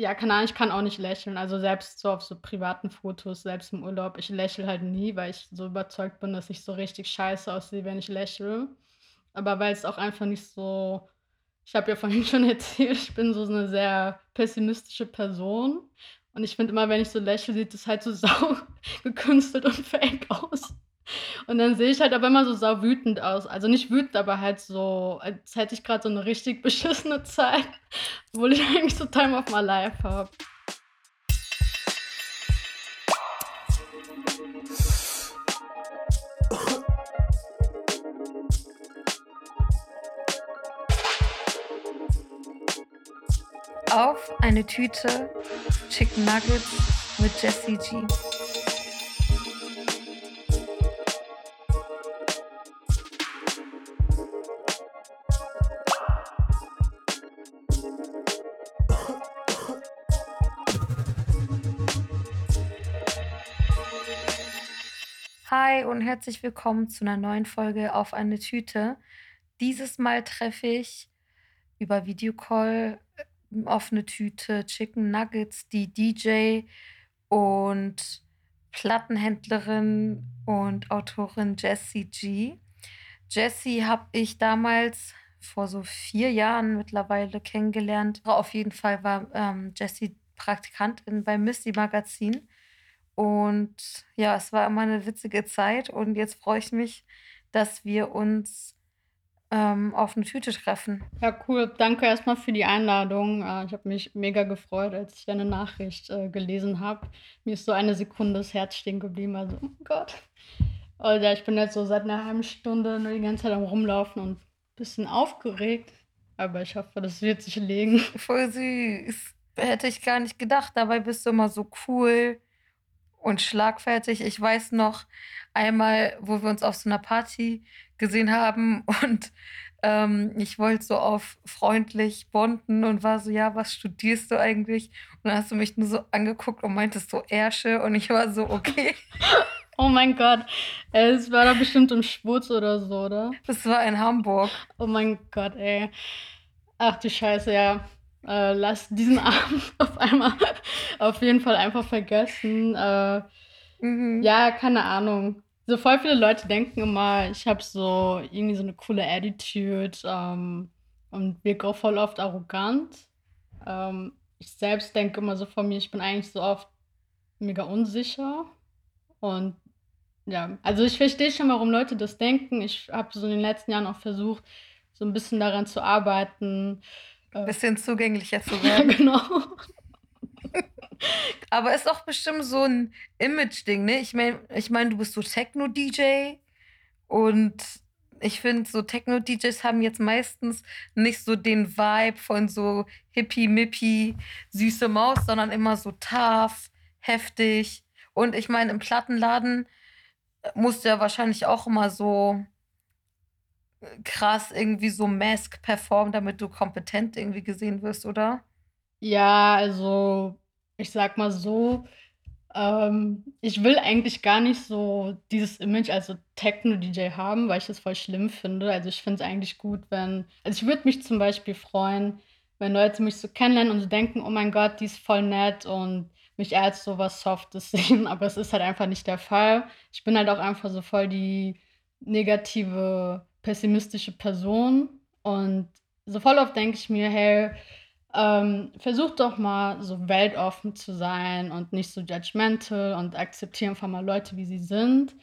Ja, keine Ahnung, ich kann auch nicht lächeln. Also, selbst so auf so privaten Fotos, selbst im Urlaub, ich lächle halt nie, weil ich so überzeugt bin, dass ich so richtig scheiße aussehe, wenn ich lächle. Aber weil's auch einfach nicht so ich habe ja vorhin schon erzählt, ich bin so 'ne sehr pessimistische Person und ich finde immer, wenn ich so lächle, sieht das halt so sau gekünstelt und fake aus. Und dann sehe ich halt aber immer so sauwütend aus. Also, nicht wütend, aber halt so, als hätte ich grad so 'ne richtig beschissene Zeit, obwohl ich eigentlich so Time of my life habe. Auf eine Tüte Chicken Nuggets mit Jessie G. Und herzlich willkommen zu 'ner neuen Folge Auf eine Tüte. Dieses Mal treffe ich über Videocall, äh, auf 'ne Tüte Chicken Nuggets die DJ und Plattenhändlerin und Autorin Jessie G. Jessie habe ich damals vor so 4 Jahren mittlerweile kennengelernt. Auf jeden Fall war, ähm, Jessie Praktikantin beim Missy Magazin. Und ja, es war immer 'ne witzige Zeit und jetzt freue ich mich, dass wir uns, ähm, auf 'ne Tüte treffen. Ja, cool. Danke erst mal für die Einladung. Äh, ich habe mich mega gefreut, als ich deine Nachricht, äh, gelesen habe. Mir ist so eine Sekunde das Herz stehen geblieben, also, oh Gott. Ja, ich bin jetzt so seit 'ner halben Stunde nur die ganze Zeit am Rumlaufen und bisschen aufgeregt, aber ich hoffe, das wird sich legen. Voll süß. Hätte ich gar nicht gedacht. Dabei bist du immer so cool und schlagfertig. Ich weiß noch einmal, wo wir uns auf so 'ner Party gesehen haben und, ähm, ich wollte so auf freundlich bonden und war so: „Ja, was studierst du eigentlich?“ Und dann hast du mich nur so angeguckt und meintest so: „Ärsche“ und ich war so: „Okay.“ Oh mein Gott. Ey, das war doch bestimmt im Schwutz oder so, oder? Das war in Hamburg. Oh mein Gott, ey. Ach du Scheiße, ja. Äh, lass diesen Abend auf einmal auf jeden Fall einfach vergessen. Äh, Mhm. ja, keine Ahnung. So voll viele Leute denken immer, ich habe so irgendwie so 'ne coole Attitude, ähm, und wirke auch voll oft arrogant. Ähm, ich selbst denke immer so von mir, ich bin eigentlich so oft mega unsicher und ja, also, ich verstehe schon, warum Leute das denken. Ich habe so in den letzten Jahren auch versucht, so 'n bisschen daran zu arbeiten, äh Bisschen zugänglicher zu Ja, werden. genau. Aber ist auch bestimmt so 'n Imageding, ne? Ich meine ich meine, du bist so Techno-DJ und ich finde, so Techno-DJs haben jetzt meistens nicht so den Vibe von so Hippie-Mippie, Süße Maus, sondern immer so tough, heftig. Und ich meine, im Plattenladen, musst du ja wahrscheinlich auch immer so krass irgendwie so Mask performen, damit du kompetent irgendwie gesehen wirst, oder? Ja, also, ich sage mal so, ähm, ich will eigentlich gar nicht so dieses Image als so Techno-DJ haben, weil ich das voll schlimm finde. Also, ich finde es eigentlich gut, wenn also, ich würde mich zum Beispiel freuen, wenn Leute mich so kennenlernen und so denken: „Oh mein Gott, die ist voll nett“ und mich als so was Softes sehen, aber es ist halt einfach nicht der Fall. Ich bin halt auch einfach so voll die negative, pessimistische Person und so voll oft denke ich mir: „Hey, ähm, versuch doch mal so weltoffen zu sein und nicht so judgemental und akzeptiere einfach mal Leute, wie sie sind.“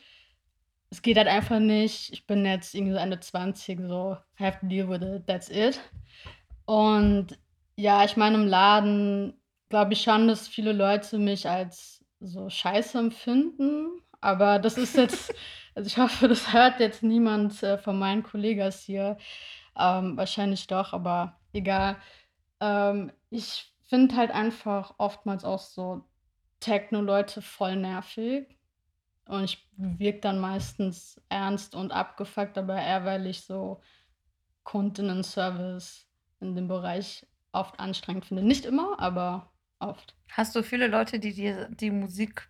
Es geht halt einfach nicht. Ich bin jetzt irgendwie so Ende 20, so have to deal with it, that's it. Und ja, ich meine, im Laden glaube ich schon, dass viele Leute mich als so scheiße empfinden, aber das ist jetzt also, ich hoffe, das hört jetzt niemand, äh, von meinen Kollegas hier. Ähm, wahrscheinlich doch, aber egal. Ähm, ich finde halt einfach oftmals auch so Techno-Leute voll nervig und ich wirke dann meistens ernst und abgefuckt, aber eher, weil ich so Kundinnenservice in dem Bereich oft anstrengend finde. Nicht immer, aber oft. Hast du viele Leute, die dir die Musik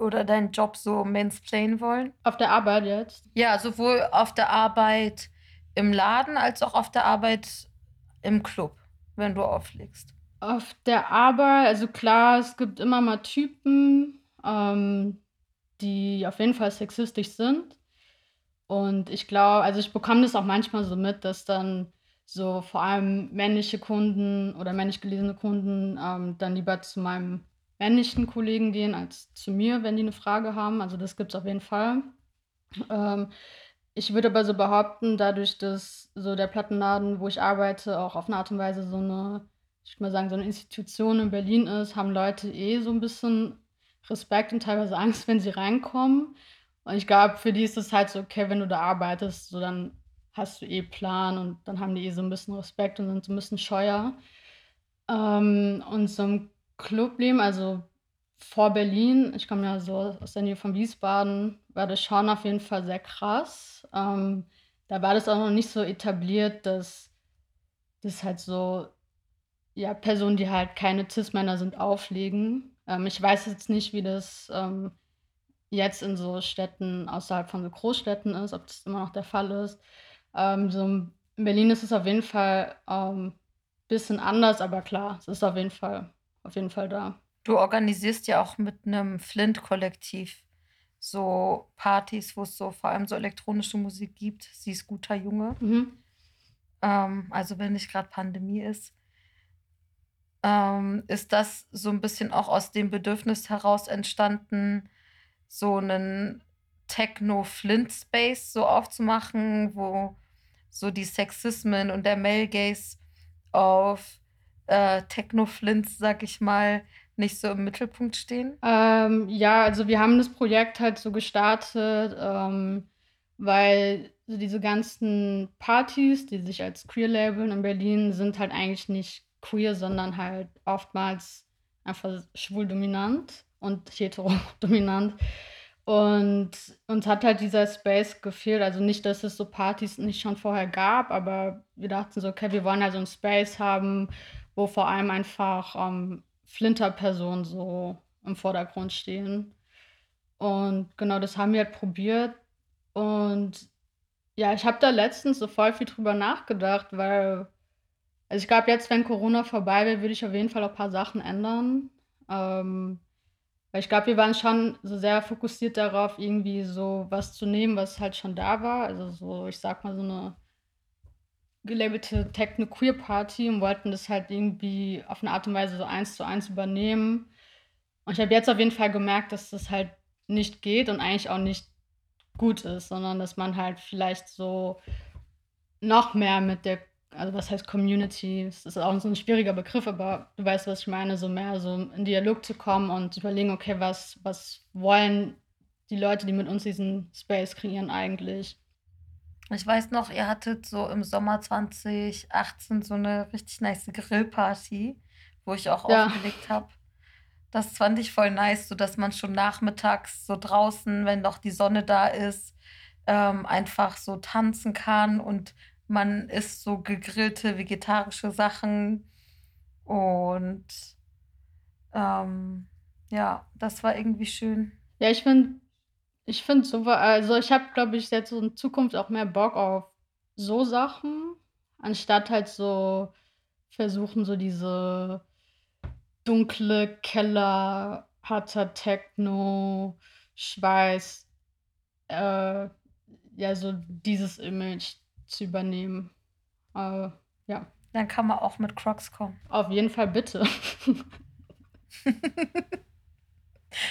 oder deinen Job so mansplainen wollen? Auf der Arbeit jetzt? Ja, sowohl auf der Arbeit im Laden als auch auf der Arbeit im Club, wenn du auflegst. Auf der Arbeit also klar, es gibt immer mal Typen, ähm, die auf jeden Fall sexistisch sind. Und ich glaube also ich bekomme das auch manchmal so mit, dass dann so vor allem männliche Kunden oder männlich gelesene Kunden, ähm, dann lieber zu meinem männlichen Kollegen gehen als zu mir, wenn die 'ne Frage haben. Also, das gibt's auf jeden Fall. Ähm, ich würde aber so behaupten, dadurch, dass so der Plattenladen, wo ich arbeite, auch auf 'ne Art und Weise so 'ne ich würde mal sagen, so 'ne Institution in Berlin ist, haben Leute eh so 'n bisschen Respekt und teilweise Angst, wenn sie reinkommen. Und ich glaube, für die ist es halt so: Okay, wenn du da arbeitest, so dann hast du eh Plan und dann haben die eh so 'n bisschen Respekt und sind so 'n bisschen scheuer. Ähm, und so im Clubleben, also vor Berlin ich komme ja so aus der Nähe von Wiesbaden, war das schon auf jeden Fall sehr krass. Ähm, da war das auch noch nicht so etabliert, dass das halt so, ja, Personen, die halt keine Cis-Männer sind, auflegen. Ähm, ich weiß jetzt nicht, wie das, ähm, jetzt in so Städten außerhalb von so Großstädten ist, ob das immer noch der Fall ist. Ähm, so in Berlin ist es auf jeden Fall, ähm, bisschen anders, aber klar, es ist auf jeden Fall auf jeden Fall da. Du organisierst ja auch mit 'nem Flint-Kollektiv so Partys, wo's so vor allem so elektronische Musik gibt. Sie ist guter Junge. Mhm. Ähm, also wenn nicht grad Pandemie ist. Ähm, ist das so 'n bisschen auch aus dem Bedürfnis heraus entstanden, so 'nen Techno-Flint-Space so aufzumachen, wo so die Sexismen und der Male Gaze auf, äh, Techno-Flints, sage ich mal, nicht so im Mittelpunkt stehen? Ähm, ja, also wir haben das Projekt halt so gestartet, ähm, weil so diese ganzen Partys, die sich als queer labeln in Berlin, sind halt eigentlich nicht queer, sondern halt oftmals einfach schwul dominant und hetero dominant. Und uns hat halt dieser Space gefehlt. Also nicht, dass es so Partys nicht schon vorher gab, aber wir dachten so: „Okay, wir wollen halt so 'n Space haben, wo vor allem einfach, ähm, Flinter-Personen so im Vordergrund stehen.“ Und genau, das haben wir halt probiert. Und ja, ich habe da letztens so voll viel drüber nachgedacht, weil also ich glaube jetzt, wenn Corona vorbei wäre, würde ich auf jeden Fall auch paar Sachen ändern. Ähm, weil ich glaube, wir waren schon so sehr fokussiert darauf, irgendwie so was zu nehmen, was halt schon da war. Also so, ich sage mal, so 'ne gelabelte Techno-Queer-Party und wollten das halt irgendwie auf 'ne Art und Weise so eins zu eins übernehmen. Und ich habe jetzt auf jeden Fall gemerkt, dass das halt nicht geht und eigentlich auch nicht gut ist, sondern dass man halt vielleicht so noch mehr mit der also was heißt Community? Das ist auch so 'n schwieriger Begriff, aber du weißt, was ich meine, so mehr so in Dialog zu kommen und zu überlegen: „Okay, was was wollen die Leute, die mit uns diesen Space kreieren eigentlich?“ Ich weiß noch, ihr hattet so im Sommer 2018 so 'ne richtig nice Grillparty, wo ich auch Ja. aufgelegt habe. Das fand ich voll nice, so dass man schon nachmittags so draußen, wenn noch die Sonne da ist, ähm, einfach so tanzen kann und man isst so gegrillte vegetarische Sachen. Und, ähm, ja, das war irgendwie schön. Ja, ich finde ich finde so also ich habe, glaube ich, jetzt so in Zukunft auch mehr Bock auf so Sachen, anstatt halt so versuchen, so diese dunkle Keller, harter Techno, Schweiß äh, ja, so dieses Image zu übernehmen. Äh, ja. Dann kann man auch mit Crocs kommen. Auf jeden Fall, bitte.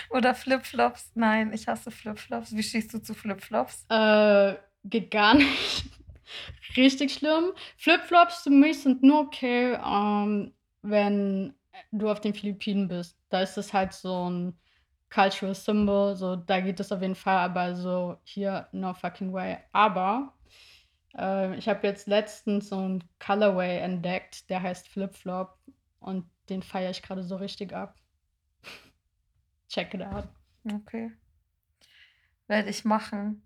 Oder Flipflops. Nein, ich hasse Flipflops. Wie stehst du zu Flipflops? Äh, geht gar nicht. Richtig schlimm. Flipflops für mich sind nur okay, ähm, wenn, du auf den Philippinen bist. Da ist das halt so 'n cultural symbol, so da geht das auf jeden Fall, aber so hier, no fucking way. Aber, äh, ich habe jetzt letztens so 'n Colorway entdeckt, der heißt Flip-Flop und den feiere ich grade so richtig ab. Check it out. Okay. Werde ich machen.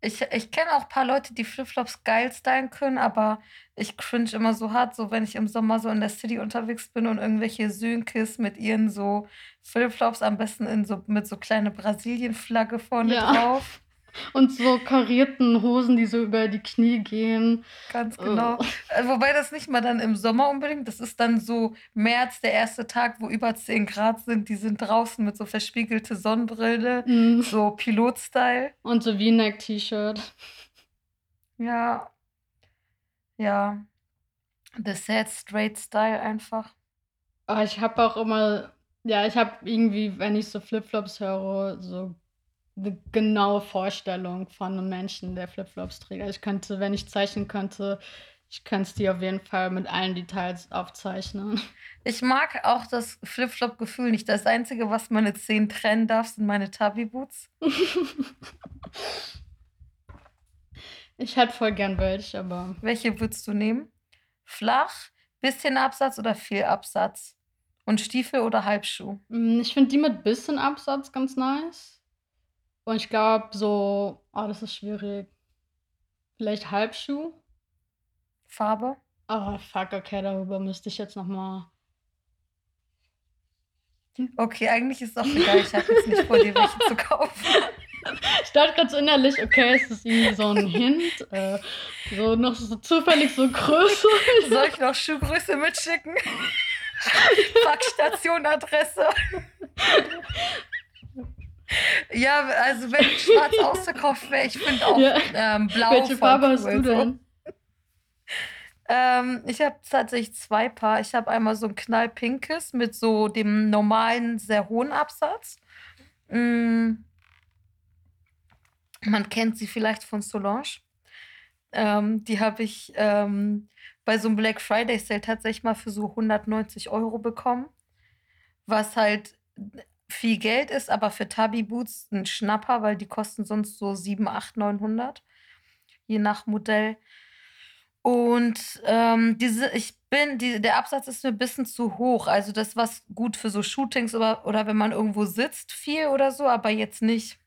Ich ich kenne auch paar Leute, die Flipflops geil stylen können, aber ich cringe immer so hart, so wenn ich im Sommer so in der City unterwegs bin und irgendwelche Sünkis mit ihren so Flipflops am besten in so mit so kleine Brasilien-Flagge vorne Ja. drauf. Und so karierten Hosen, die so über die Knie gehen. Ganz genau. Äh, wobei das nicht mal dann im Sommer unbedingt, das ist dann so März, der erste Tag, wo über 10 Grad sind. Die sind draußen mit so verspiegelte Sonnenbrille, mm. so Pilot-Style. Und so V-Neck-T-Shirt. Ja. Ja. The sad straight Style einfach. Oh, ich habe auch immer, ja, ich habe irgendwie, wenn ich so Flipflops höre, so eine genaue Vorstellung von einem Menschen, der Flipflops trägt. Also ich könnte, wenn ich zeichnen könnte, ich könnte es dir auf jeden Fall mit allen Details aufzeichnen. Ich mag auch das Flipflop-Gefühl nicht. Das Einzige, was meine Zehen trennen darf, sind meine Tabi-Boots. ich hätte voll gern welche, aber. Welche würdest du nehmen? Flach, bisschen Absatz oder viel Absatz? Und Stiefel oder Halbschuh? Mm, ich finde die mit bisschen Absatz ganz nice. Und ich glaube so oh, das ist schwierig. Vielleicht Halbschuh? Farbe? Oh, fuck, okay, darüber müsste ich jetzt noch mal Okay, eigentlich ist es auch egal. Ich habe jetzt nicht vor, dir welche zu kaufen. Ich dachte gerade so innerlich, okay, es ist irgendwie so ein Hint. Äh, so noch so zufällig so Größe. Soll ich noch Schuhgröße mitschicken? Packstation-Adresse. Ja, also wenn ich schwarz ausverkauft wäre, ich finde auch ja. ähm, blau. Welche Farbe hast du denn? Ähm, ich habe tatsächlich zwei Paar. Ich habe einmal so ein knallpinkes mit so dem normalen, sehr hohen Absatz. Mm. Man kennt sie vielleicht von Solange. Ähm, die habe ich ähm, bei so einem Black Friday Sale tatsächlich mal für so 190 Euro bekommen. Was halt viel Geld ist, aber für Tabi Boots ein Schnapper, weil die kosten sonst so 7, 8, 900, je nach Modell. Und ähm, diese, ich bin, die, der Absatz ist mir ein bisschen zu hoch. Also das was gut für so Shootings oder, oder wenn man irgendwo sitzt, viel oder so, aber jetzt nicht.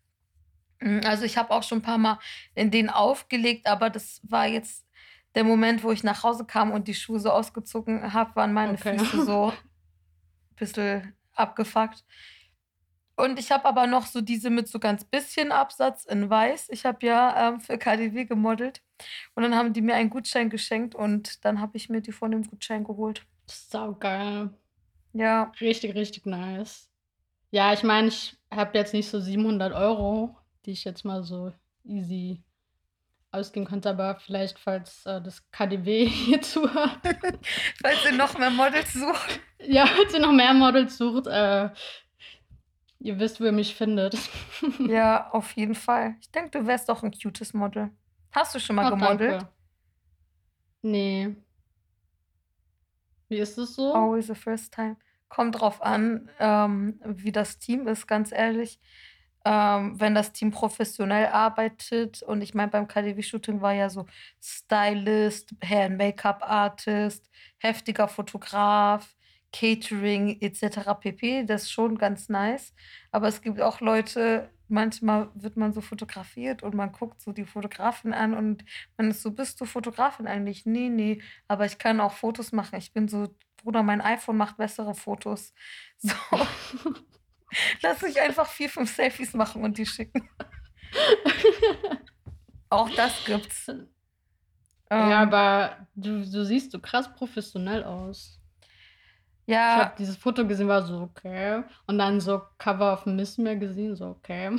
Hm, also ich habe auch schon ein paar Mal in den aufgelegt, aber das war jetzt der Moment, wo ich nach Hause kam und die Schuhe so ausgezogen habe, waren meine okay. Füße so ein bisschen abgefuckt. Und ich habe aber noch so diese mit so ganz bisschen Absatz in weiß. Ich habe ja ähm, für KDW gemodelt. Und dann haben die mir einen Gutschein geschenkt und dann habe ich mir die von dem Gutschein geholt. Sau geil. Ja. Richtig, richtig nice. Ja, ich meine, ich habe jetzt nicht so 700 Euro, die ich jetzt mal so easy ausgeben könnte, aber vielleicht, falls äh, das KDW hier zuhört. falls ihr noch mehr Models sucht. Ja, falls ihr noch mehr Models sucht, äh, Ihr wisst, wo ihr mich findet. ja, auf jeden Fall. Ich denke, du wärst doch ein cutes Model. Hast du schon mal oh, gemodelt? Danke. Nee. Wie ist es so? Always the first time. Kommt drauf an, ähm, wie das Team ist, ganz ehrlich. Ähm, wenn das Team professionell arbeitet und ich meine, beim KDW-Shooting war ja so Stylist, Hair- and Make-up-Artist, heftiger Fotograf, Catering etc. pp. Das ist schon ganz nice. Aber es gibt auch Leute, manchmal wird man so fotografiert und man guckt so die Fotografin an und man ist so, bist du Fotografin eigentlich? Nee, nee, aber ich kann auch Fotos machen. Ich bin so, Bruder, mein iPhone macht bessere Fotos. So. Lass mich einfach vier, fünf Selfies machen und die schicken. auch das gibt's. Ja, ähm, aber du, du siehst so krass professionell aus. Ich habe dieses Foto gesehen, war so, okay. Und dann so Cover of Miss gesehen, so, okay.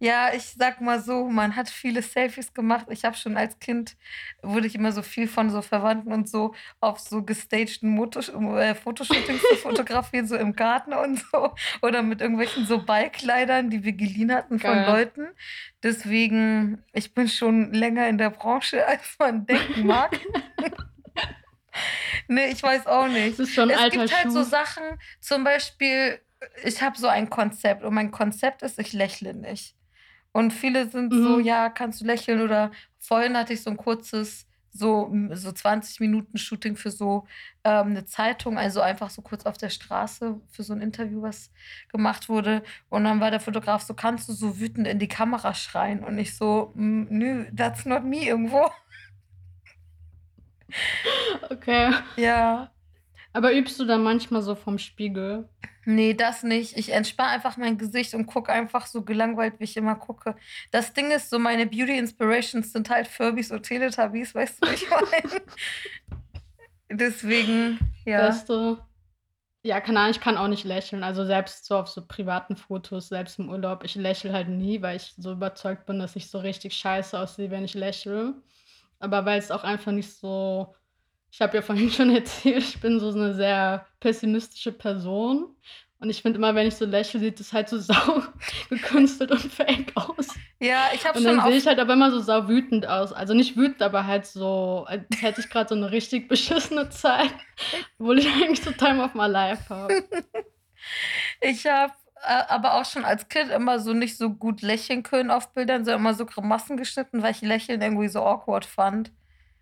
Ja, ich sag mal so, man hat viele Selfies gemacht. Ich habe schon als Kind, wurde ich immer so viel von so Verwandten und so auf so gestagten Motos äh, Fotoshootings zu fotografieren, so im Garten und so. Oder mit irgendwelchen so Ballkleidern, die wir geliehen hatten von Geil. Leuten. Deswegen, ich bin schon länger in der Branche, als man denken mag. Nee, ich weiß auch nicht. Das ist schon es alter gibt halt Schuh. so Sachen, zum Beispiel, ich habe so ein Konzept und mein Konzept ist, ich lächle nicht. Und viele sind mhm. so, ja, kannst du lächeln? Oder vorhin hatte ich so ein kurzes, so, so 20 Minuten Shooting für so ähm, eine Zeitung, also einfach so kurz auf der Straße für so ein Interview, was gemacht wurde. Und dann war der Fotograf so, kannst du so wütend in die Kamera schreien? Und ich so, nö, that's not me irgendwo. Okay. Ja. Aber übst du dann manchmal so vom Spiegel? Nee, das nicht. Ich entspanne einfach mein Gesicht und gucke einfach so gelangweilt, wie ich immer gucke. Das Ding ist so, meine Beauty Inspirations sind halt Furbies und Teletubbies, weißt du, wie ich meine? Deswegen, ja. Weißt du? Ja, keine Ahnung, ich kann auch nicht lächeln. Also selbst so auf so privaten Fotos, selbst im Urlaub, ich lächle halt nie, weil ich so überzeugt bin, dass ich so richtig scheiße aussehe, wenn ich lächle. Aber weil es auch einfach nicht so ich habe ja vorhin schon erzählt, ich bin so eine sehr pessimistische Person. Und ich finde immer, wenn ich so lächle, sieht es halt so sau gekünstelt und fake aus. Ja, ich habe Und schon dann sehe ich halt aber immer so sau wütend aus. Also nicht wütend, aber halt so, als hätte ich gerade so eine richtig beschissene Zeit, obwohl ich eigentlich so Time of my life habe. ich habe aber auch schon als Kind immer so nicht so gut lächeln können auf Bildern, sondern immer so Grimassen geschnitten, weil ich Lächeln irgendwie so awkward fand.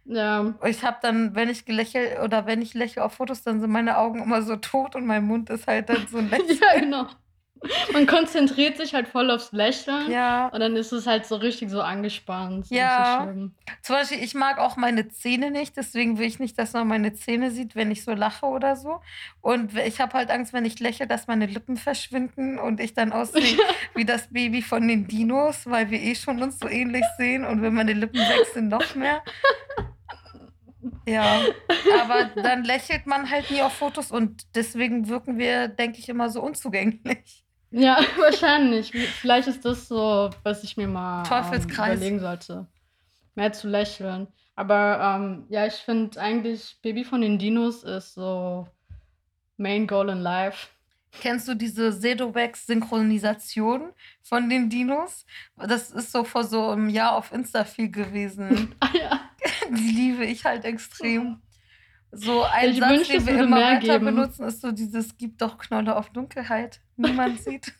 Ja. Ich habe dann, wenn ich gelächelt oder wenn ich lächle auf Fotos, dann sind meine Augen immer so tot und mein Mund ist halt dann so ein Lächeln. ja, genau. Man konzentriert sich halt voll aufs Lächeln. Ja. Und dann ist es halt so richtig so angespannt. Ja. So. Zum Beispiel, ich mag auch meine Zähne nicht, deswegen will ich nicht, dass man meine Zähne sieht, wenn ich so lache oder so. Und ich habe halt Angst, wenn ich lächle, dass meine Lippen verschwinden und ich dann aussehe wie das Baby von den Dinos, weil wir eh schon uns so ähnlich sehen und wenn meine Lippen weg sind, noch mehr. Ja, aber dann lächelt man halt nie auf Fotos und deswegen wirken wir, denke ich, immer so unzugänglich. Ja, wahrscheinlich. Vielleicht ist das so, was ich mir mal ähm, überlegen sollte. Mehr zu lächeln. Aber ähm, ja, ich finde eigentlich, Baby von den Dinos ist so Main Goal in Life. Kennst du diese Sedowex-Synchronisation von den Dinos? Das ist so vor so einem Jahr auf Insta viel gewesen. Ah ja. Die liebe ich halt extrem. So ein Ich Satz, wünschte, den wir immer weiter geben. benutzen, ist so dieses Gib doch Knolle auf Dunkelheit. Niemand sieht.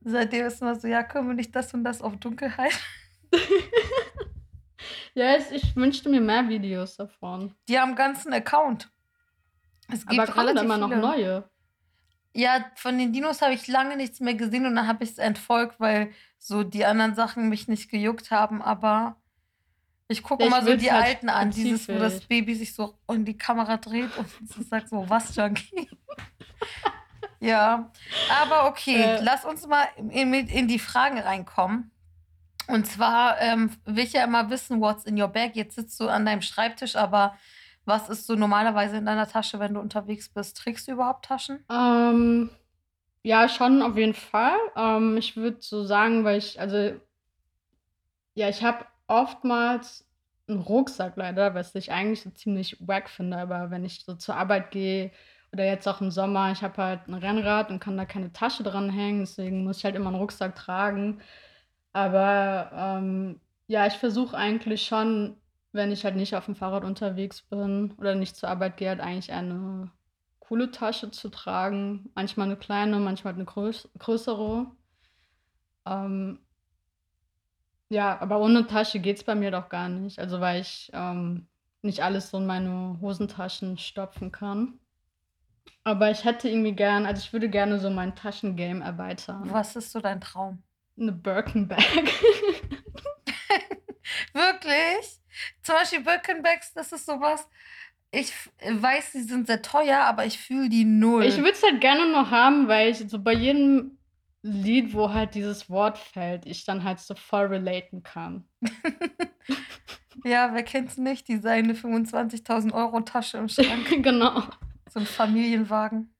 Seitdem ist immer so, ja, können wir nicht das und das auf Dunkelheit? Ja, ich wünschte mir mehr Videos davon. Die haben ganzen Account. Es gibt Aber relativ immer noch viele. neue. Ja, von den Dinos habe ich lange nichts mehr gesehen und dann habe ich es entfolgt, weil so die anderen Sachen mich nicht gejuckt haben. Aber ich gucke Ja, immer so die halt alten an, dieses, wo das. Baby sich so in die Kamera dreht und so sagt so, was, Junkie? ja, aber okay, Äh. lass uns mal in, in, die Fragen reinkommen. Und zwar ähm, will ich ja immer wissen, what's in your bag. Jetzt sitzt du an deinem Schreibtisch, aber was ist so normalerweise in deiner Tasche, wenn du unterwegs bist? Trägst du überhaupt Taschen? Ähm, ja, schon auf jeden Fall. Ähm, ich würde so sagen, weil ich, also, ja, ich habe oftmals einen Rucksack leider, was ich eigentlich so ziemlich wack finde. Aber wenn ich so zur Arbeit gehe oder jetzt auch im Sommer, ich habe halt ein Rennrad und kann da keine Tasche dran hängen, deswegen muss ich halt immer einen Rucksack tragen. Aber ähm, ja, ich versuche eigentlich schon, wenn ich halt nicht auf dem Fahrrad unterwegs bin oder nicht zur Arbeit gehe, halt eigentlich eine coole Tasche zu tragen. Manchmal eine kleine, manchmal eine größ größere. Ähm, ja, aber ohne Tasche geht's bei mir doch gar nicht. Also weil ich ähm, nicht alles so in meine Hosentaschen stopfen kann. Aber ich hätte irgendwie gern, also ich würde gerne so mein Taschengame erweitern. Was ist so dein Traum? Eine Birkenbag. Wirklich? Zum Beispiel Birkenbacks, das ist sowas. Ich weiß, sie sind sehr teuer, aber ich fühle die null. Ich würde es halt gerne noch haben, weil ich so bei jedem Lied, wo halt dieses Wort fällt, ich dann halt so voll relaten kann. ja, wer kennt's nicht? Die seine 25.000 Euro Tasche im Schrank. genau. So ein Familienwagen.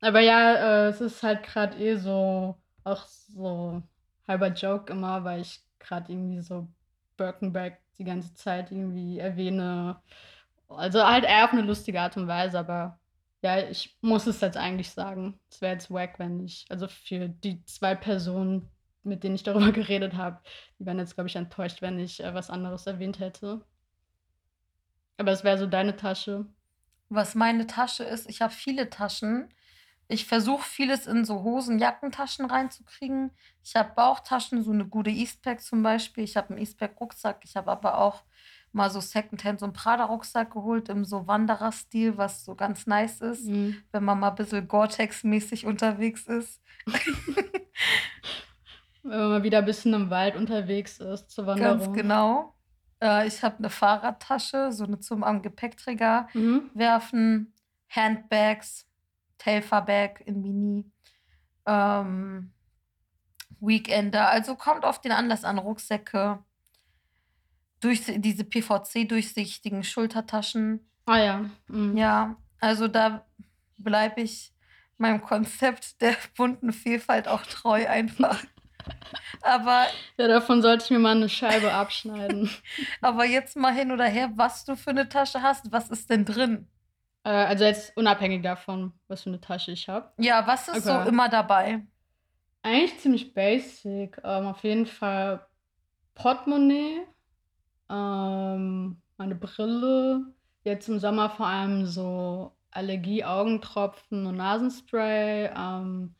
Aber ja, äh, es ist halt gerade eh so, auch so halber Joke immer, weil ich gerade irgendwie so Birkenback die ganze Zeit irgendwie erwähne. Also halt eher auf eine lustige Art und Weise, aber ja, ich muss es jetzt eigentlich sagen. Es wäre jetzt wack, wenn ich, also für die zwei Personen, mit denen ich darüber geredet habe, die wären jetzt, glaube ich, enttäuscht, wenn ich äh, was anderes erwähnt hätte. Aber es wäre so deine Tasche. Was meine Tasche ist, ich habe viele Taschen. Ich versuche vieles in so Hosen, Jackentaschen reinzukriegen. Ich habe Bauchtaschen, so eine gute Eastpack zum Beispiel. Ich habe einen Eastpack-Rucksack. Ich habe aber auch mal so Secondhand so einen Prada-Rucksack geholt im so Wanderer-Stil, was so ganz nice ist, Mhm. wenn man mal ein bisschen Gore-Tex-mäßig unterwegs ist. Wenn man mal wieder ein bisschen im Wald unterwegs ist zur Ganz Wanderung. genau. Äh, ich habe 'ne Fahrradtasche, so 'ne zum am Gepäckträger Mhm. werfen, Handbags, Telfarbag in Mini, ähm, Weekender, also kommt auf den Anlass an, Rucksäcke durchsi diese PVC-durchsichtigen Schultertaschen. Ah ja, mhm. Ja, also da bleibe ich meinem Konzept der bunten Vielfalt auch treu einfach. Aber Ja, davon sollte ich mir mal 'ne Scheibe abschneiden. aber jetzt mal hin oder her, was du für 'ne Tasche hast, was ist denn drin? Äh, also jetzt unabhängig davon, was für 'ne Tasche ich habe. Ja, was ist so Okay. immer dabei? Eigentlich ziemlich basic, ähm, auf jeden Fall Portemonnaie, ähm, meine Brille, jetzt im Sommer vor allem so Allergie-Augentropfen und Nasenspray, ähm,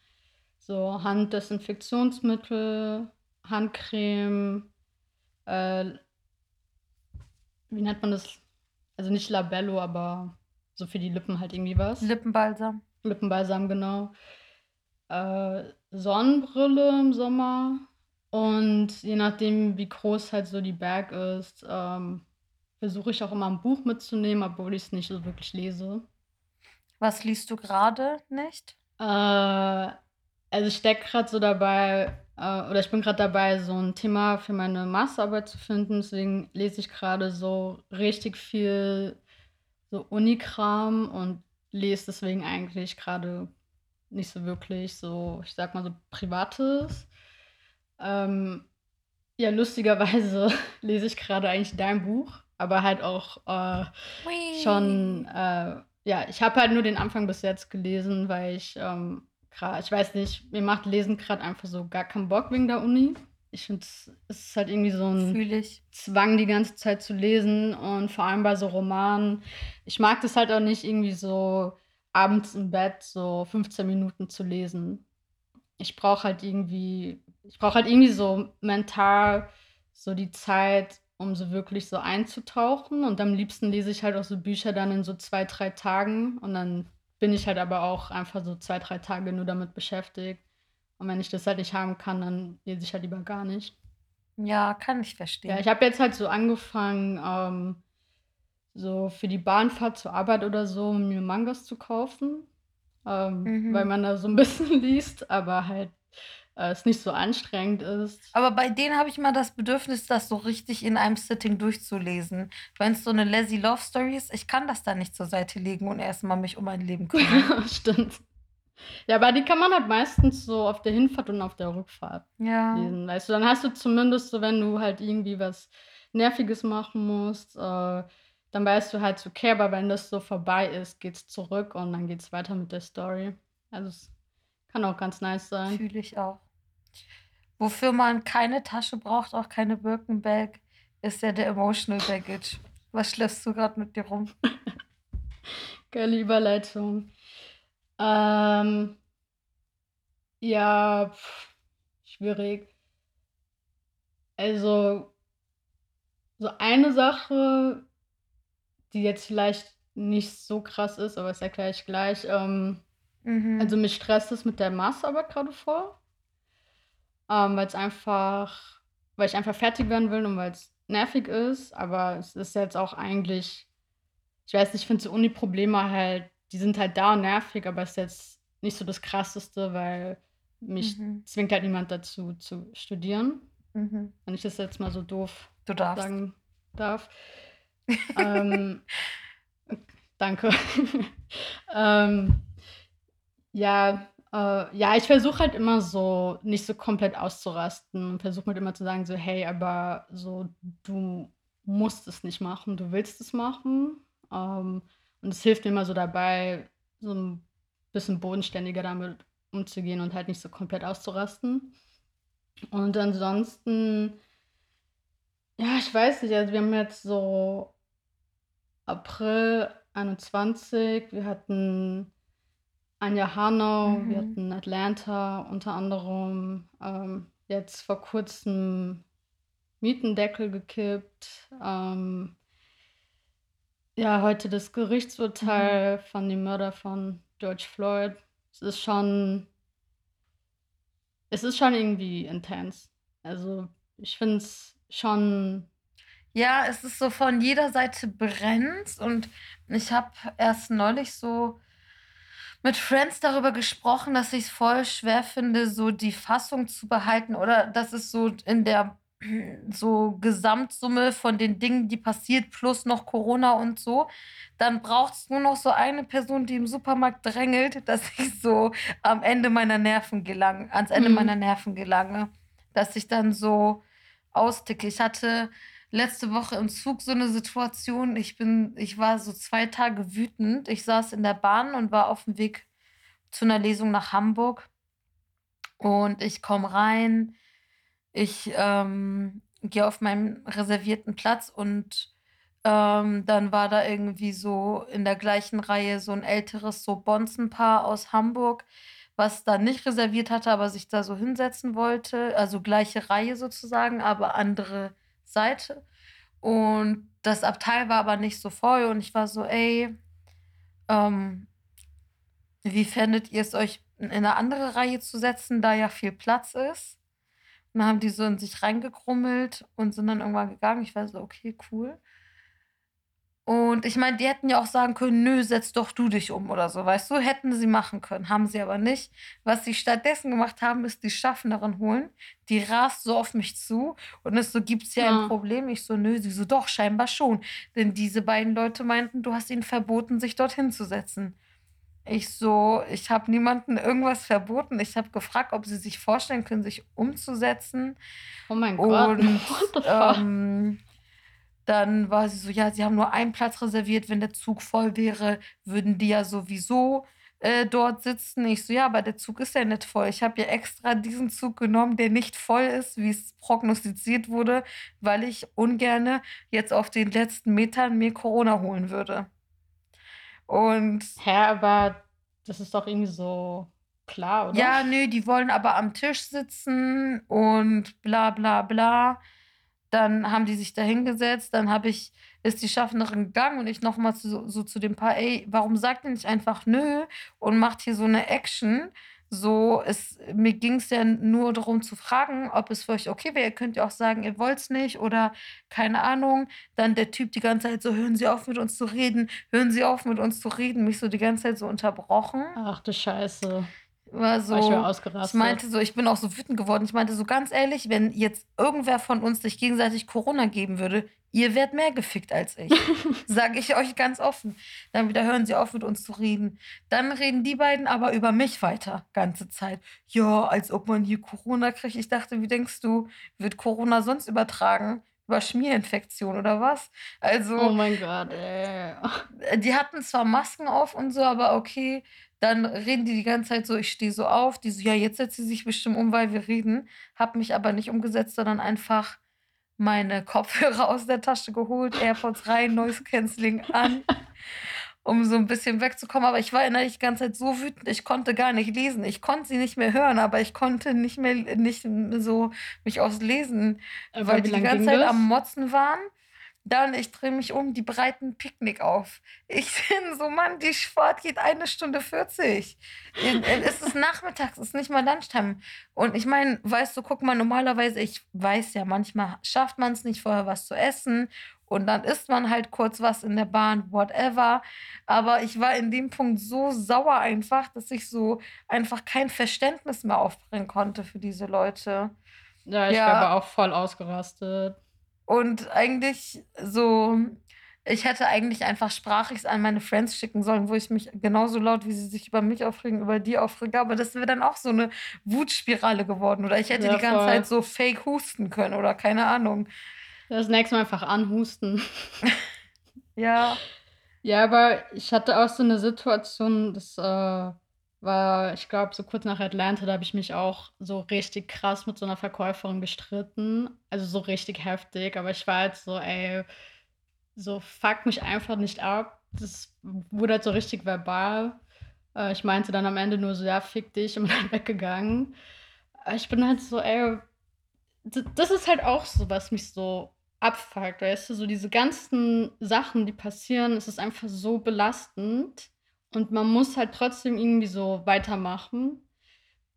so Handdesinfektionsmittel, Handcreme, äh wie nennt man das? Also nicht Labello, aber so für die Lippen halt irgendwie was. Lippenbalsam. Lippenbalsam, genau. Äh, Sonnenbrille im Sommer und je nachdem, wie groß halt so die Bag ist, ähm, versuche ich auch immer 'n Buch mitzunehmen, obwohl ich's nicht so wirklich lese. Was liest du grade nicht? Äh, also ich stecke grad so dabei äh, oder ich bin grad dabei, so 'n Thema für meine Masterarbeit zu finden, deswegen lese ich grade so richtig viel so Unikram und lese deswegen eigentlich grade nicht so wirklich so, ich sage mal so Privates. Ähm, ja, lustigerweise lese ich grade eigentlich dein Buch, aber halt auch, äh, schon, äh ja, ich habe halt nur den Anfang bis jetzt gelesen, weil ich, ähm, gra ich weiß nicht, mir macht Lesen grad einfach so gar keinen Bock wegen der Uni. Ich finde es ist halt irgendwie so 'n Fühle ich. Zwang, die ganze Zeit zu lesen und vor allem bei so Romanen. Ich mag das halt auch nicht irgendwie so abends im Bett so 15 Minuten zu lesen. Ich brauche halt irgendwie ich brauche halt irgendwie so mental so die Zeit, um so wirklich so einzutauchen und am liebsten lese ich halt auch so Bücher dann in so 2, 3 Tagen und dann bin ich halt aber auch einfach so 2, 3 Tage nur damit beschäftigt. Und wenn ich das halt nicht haben kann, dann lese ich halt lieber gar nicht. Ja, kann ich Ja, verstehen. ich habe jetzt halt so angefangen, ähm, so für die Bahnfahrt zur Arbeit oder so, mir Mangas zu kaufen, ähm, weil Mhm. man da so 'n bisschen liest, aber halt, äh, es nicht so anstrengend ist. Aber bei denen habe ich immer das Bedürfnis, das so richtig in einem Sitting durchzulesen. Wenn's so 'ne Lazy Love Story ist, ich kann das dann nicht zur Seite legen und erst mal mich um mein Leben kümmern. Stimmt. Ja, aber die kann man halt meistens so auf der Hinfahrt und auf der Rückfahrt Ja. lesen, weißt du? Dann hast du zumindest so, wenn du halt irgendwie was Nerviges machen musst, äh, dann weißt du halt so: „Okay, aber wenn das so vorbei ist, geht's zurück und dann geht's weiter mit der Story.“ Also, es kann auch ganz nice sein. Fühle ich auch. Wofür man keine Tasche braucht, auch keine Birkin-Bag, ist ja der Emotional Baggage. Was schleppst du grad mit dir rum? Geile Überleitung. Ähm ja, schwierig. Also so eine Sache, die jetzt vielleicht nicht so krass ist, aber das erkläre ich gleich. Ähm, also Mhm. mich stresst es mit der Masterarbeit grade voll ähm, weil's einfach weil ich einfach fertig werden will und weil's nervig ist, aber es ist jetzt auch eigentlich ich weiß nicht, ich finde so Uni-Probleme halt die sind halt da und nervig, aber ist jetzt nicht so das Krasseste, weil mich Mhm. zwingt halt niemand dazu zu studieren, Mhm. wenn ich das jetzt mal so doof sagen darf. Ähm, danke. Ähm, ja, äh ja, ich versuche halt immer so, nicht so komplett auszurasten und versuche halt immer zu sagen so: „Hey, aber so, du musst es nicht machen, du willst es machen.“ Ähm, und es hilft mir immer so dabei, so 'n bisschen bodenständiger damit umzugehen und halt nicht so komplett auszurasten. Und ansonsten ja, ich weiß nicht, also wir haben jetzt so April 21, wir hatten Anja Hanau, wir Mhm. hatten Atlanta unter anderem, ähm, jetzt vor Kurzem Mietendeckel gekippt, ähm ja, heute das Mhm. Gerichtsurteil von dem Mörder von George Floyd. Es ist schon es ist schon irgendwie intens. Also, ich finde es schon Ja, es ist so von jeder Seite brennt's und ich habe erst neulich so mit Friends darüber gesprochen, dass ich's voll schwer finde, so die Fassung zu behalten oder dass es so in der so Gesamtsumme von den Dingen, die passiert, plus noch Corona und so, dann braucht's nur noch so eine Person, die im Supermarkt drängelt, dass ich so am Ende meiner Nerven gelange ans Ende Mhm. meiner Nerven gelange, dass ich dann so austicke. Ich hatte letzte Woche im Zug so 'ne Situation, ich bin ich war so 2 Tage wütend. Ich saß in der Bahn und war auf'm Weg zu 'ner Lesung nach Hamburg und ich komme rein. Ich, ähm, gehe auf meinen reservierten Platz und, ähm, dann war da irgendwie so in der gleichen Reihe so 'n älteres so Bonzenpaar aus Hamburg, was da nicht reserviert hatte, aber sich da so hinsetzen wollte. Also, gleiche Reihe sozusagen, aber andere Seite. Und das Abteil war aber nicht so voll und ich war so: „Ey, ähm, wie fändet ihr's, euch in 'ne andere Reihe zu setzen, da ja viel Platz ist?“ Und dann haben die so in sich reingegrummelt und sind dann irgendwann gegangen. Ich war so: „Okay, cool.“ Und ich meine, die hätten ja auch sagen können: „Nö, setz doch du dich um“ oder so, weißt du? Hätten sie machen können, haben sie aber nicht. Was sie stattdessen gemacht haben, ist die Schaffnerin holen. Die rast so auf mich zu und ist so: „Gibt's hier ein Ja. Problem?“ Ich so: „Nö.“ Sie so: „Doch, scheinbar schon.“ Denn diese beiden Leute meinten, du hast ihnen verboten, sich dort hinzusetzen. Ich so: „Ich habe niemandem irgendwas verboten. Ich habe gefragt, ob sie sich vorstellen können, sich umzusetzen.“ Oh mein Gott, Und, ähm, dann war sie so: „Ja, sie haben nur einen Platz reserviert. Wenn der Zug voll wäre, würden die ja sowieso, äh, dort sitzen.“ Ich so: „Ja, aber der Zug ist ja nicht voll. Ich habe ja extra diesen Zug genommen, der nicht voll ist, wie's prognostiziert wurde, weil ich ungerne jetzt auf den letzten Metern mir Corona holen würde.“ Und Hä, aber das ist doch irgendwie so klar, oder? Ja, ne, die wollen aber am Tisch sitzen und bla bla bla. Dann haben die sich da hingesetzt, dann habe ich ist die Schaffnerin gegangen und ich noch mal zu so zu dem Paar: „Ey, warum sagt ihr nicht einfach nö und macht hier so 'ne Action?“ So, es mir ging's ja nur darum zu fragen, ob es für euch okay wäre. Ihr könnt ja auch sagen, ihr wollt's nicht oder keine Ahnung. Dann der Typ die ganze Zeit so: „Hören Sie auf, mit uns zu reden. Hören Sie auf, mit uns zu reden.“ Mich so die ganze Zeit so unterbrochen. Ach du Scheiße. War Oh, ich wäre so ich ausgerastet. meinte so ich bin auch so wütend geworden. Ich meinte so: „Ganz ehrlich, wenn jetzt irgendwer von uns sich gegenseitig Corona geben würde, ihr wärt mehr gefickt als ich. Sage ich euch ganz offen.“ Dann wieder: „Hören Sie auf, mit uns zu reden.“ Dann reden die beiden aber über mich weiter, ganze Zeit. Ja, als ob man hier Corona kriegt. Ich dachte: „Wie denkst du, wird Corona sonst übertragen? Über Schmierinfektion oder was?“ Oh Also mein Gott, ey. die hatten zwar Masken auf und so, aber okay. Dann reden die die ganze Zeit so, ich stehe so auf, die so: „Ja, jetzt setzt sie sich bestimmt um, weil wir reden.“ Habe mich aber nicht umgesetzt, sondern einfach meine Kopfhörer aus der Tasche geholt, AirPods rein, Noise Cancelling an, um so 'n bisschen wegzukommen. Aber ich war innerlich die ganze Zeit so wütend, ich konnte gar nicht lesen. Ich konnte sie nicht mehr hören, aber ich konnte nicht mehr nicht so mich aufs Lesen Aber weil die die ganze Zeit das? am Motzen waren. Dann ich drehe mich um, die bereiten Picknick auf. Ich bin so: „Mann, die Fahrt geht 1 Stunde 40. In äh, es ist nachmittags, es ist nicht mal Lunchtime.“ Und ich meine, weißt du, guck mal, normalerweise ich weiß ja, manchmal schafft man's nicht, vorher was zu essen und dann isst man halt kurz was in der Bahn, whatever. Aber ich war in dem Punkt so sauer einfach, dass ich so einfach kein Verständnis mehr aufbringen konnte für diese Leute. Ja, ich Ja. aber auch voll ausgerastet. Und eigentlich so ich hätte eigentlich einfach Sprachrichts an meine Friends schicken sollen, wo ich mich genauso laut, wie sie sich über mich aufregen, über die aufrege, aber das wäre dann auch so 'ne Wutspirale geworden. Oder ich hätte Ja, die ganze voll. Zeit so fake husten können oder keine Ahnung. Das nächste Mal einfach anhusten. Ja. Ja, aber ich hatte auch so 'ne Situation, das, äh, war, ich glaube, so kurz nach Atlanta, da habe ich mich auch so richtig krass mit so 'ner Verkäuferin gestritten, also so richtig heftig. Aber ich war halt so: „Ey, so fuck mich einfach nicht ab.“ Das wurde halt so richtig verbal. Äh, ich meinte dann am Ende nur so: „Ja, fick dich“ und bin dann weggegangen. Aber ich bin halt so: „Ey“ d das ist halt auch so, was mich so abfuckt, weißt du? So diese ganzen Sachen, die passieren, es ist einfach so belastend und man muss halt trotzdem irgendwie so weitermachen.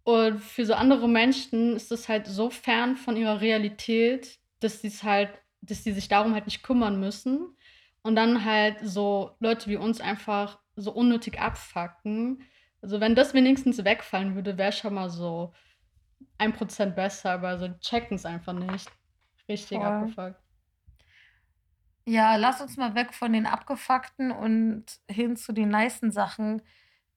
Und für so andere Menschen ist das halt so fern von ihrer Realität, dass sie's halt dass die sich darum halt nicht kümmern müssen und dann halt so Leute wie uns einfach so unnötig abfucken. Also, wenn das wenigstens wegfallen würde, wäre schon mal so 1% besser, aber so checken's einfach nicht. Richtig Voll. abgefuckt. Ja, lass uns mal weg von den abgefuckten und hin zu den nicen Sachen.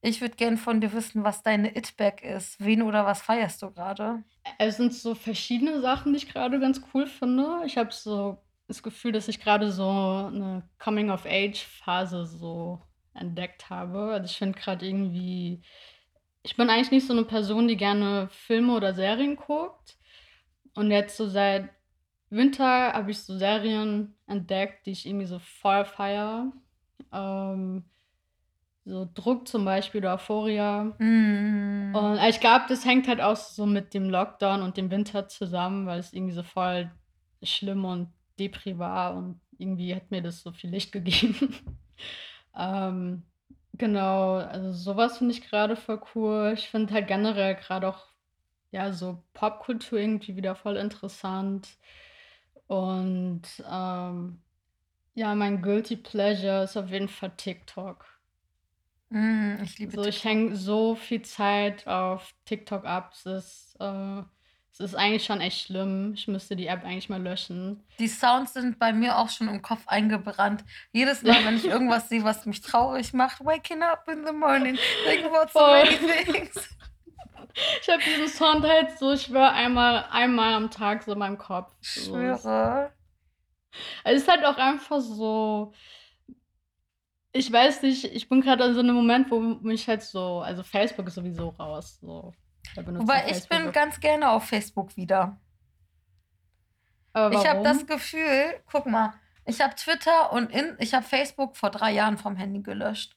Ich würde gern von dir wissen, was deine It-Bag ist. Wen oder was feierst du gerade? Es sind so verschiedene Sachen, die ich gerade ganz cool finde. Ich habe so das Gefühl, dass ich gerade so eine Coming-of-Age-Phase so entdeckt habe. Also, ich finde gerade irgendwie ich bin eigentlich nicht so eine Person, die gerne Filme oder Serien guckt. Und jetzt so seit Winter habe ich so Serien entdeckt, die ich irgendwie so voll feiere. Ähm, so Druck zum Beispiel oder Euphoria. Mhm. Und ich glaube, das hängt halt auch so mit dem Lockdown und dem Winter zusammen, weil es irgendwie so voll schlimm und depri war und irgendwie hat mir das so viel Licht gegeben. ähm, genau, also sowas finde ich gerade voll cool. Ich finde halt generell gerade auch, ja, so Popkultur irgendwie wieder voll interessant. Und, ähm, ja, mein Guilty Pleasure ist auf jeden Fall TikTok. Mhm, ich liebe So, ich TikTok. hänge so viel Zeit auf TikTok ab. Es ist, äh es ist eigentlich schon echt schlimm. Ich müsste die App eigentlich mal löschen. Die Sounds sind bei mir auch schon im Kopf eingebrannt. Jedes Mal, wenn ich irgendwas sehe, was mich traurig macht, waking up in the morning, think about so many things. Ich habe diesen Sound halt so, ich schwöre, einmal einmal am Tag so in meinem Kopf. Ich So, schwöre. es ist halt auch einfach so ich weiß nicht, ich bin gerade an so 'nem Moment, wo mich halt so also, Facebook ist sowieso raus, so. Wobei ich bin ganz gerne auf Facebook wieder. Aber Ich habe das warum? Gefühl guck mal, ich habe Twitter und in ich habe Facebook vor 3 Jahren vom Handy gelöscht.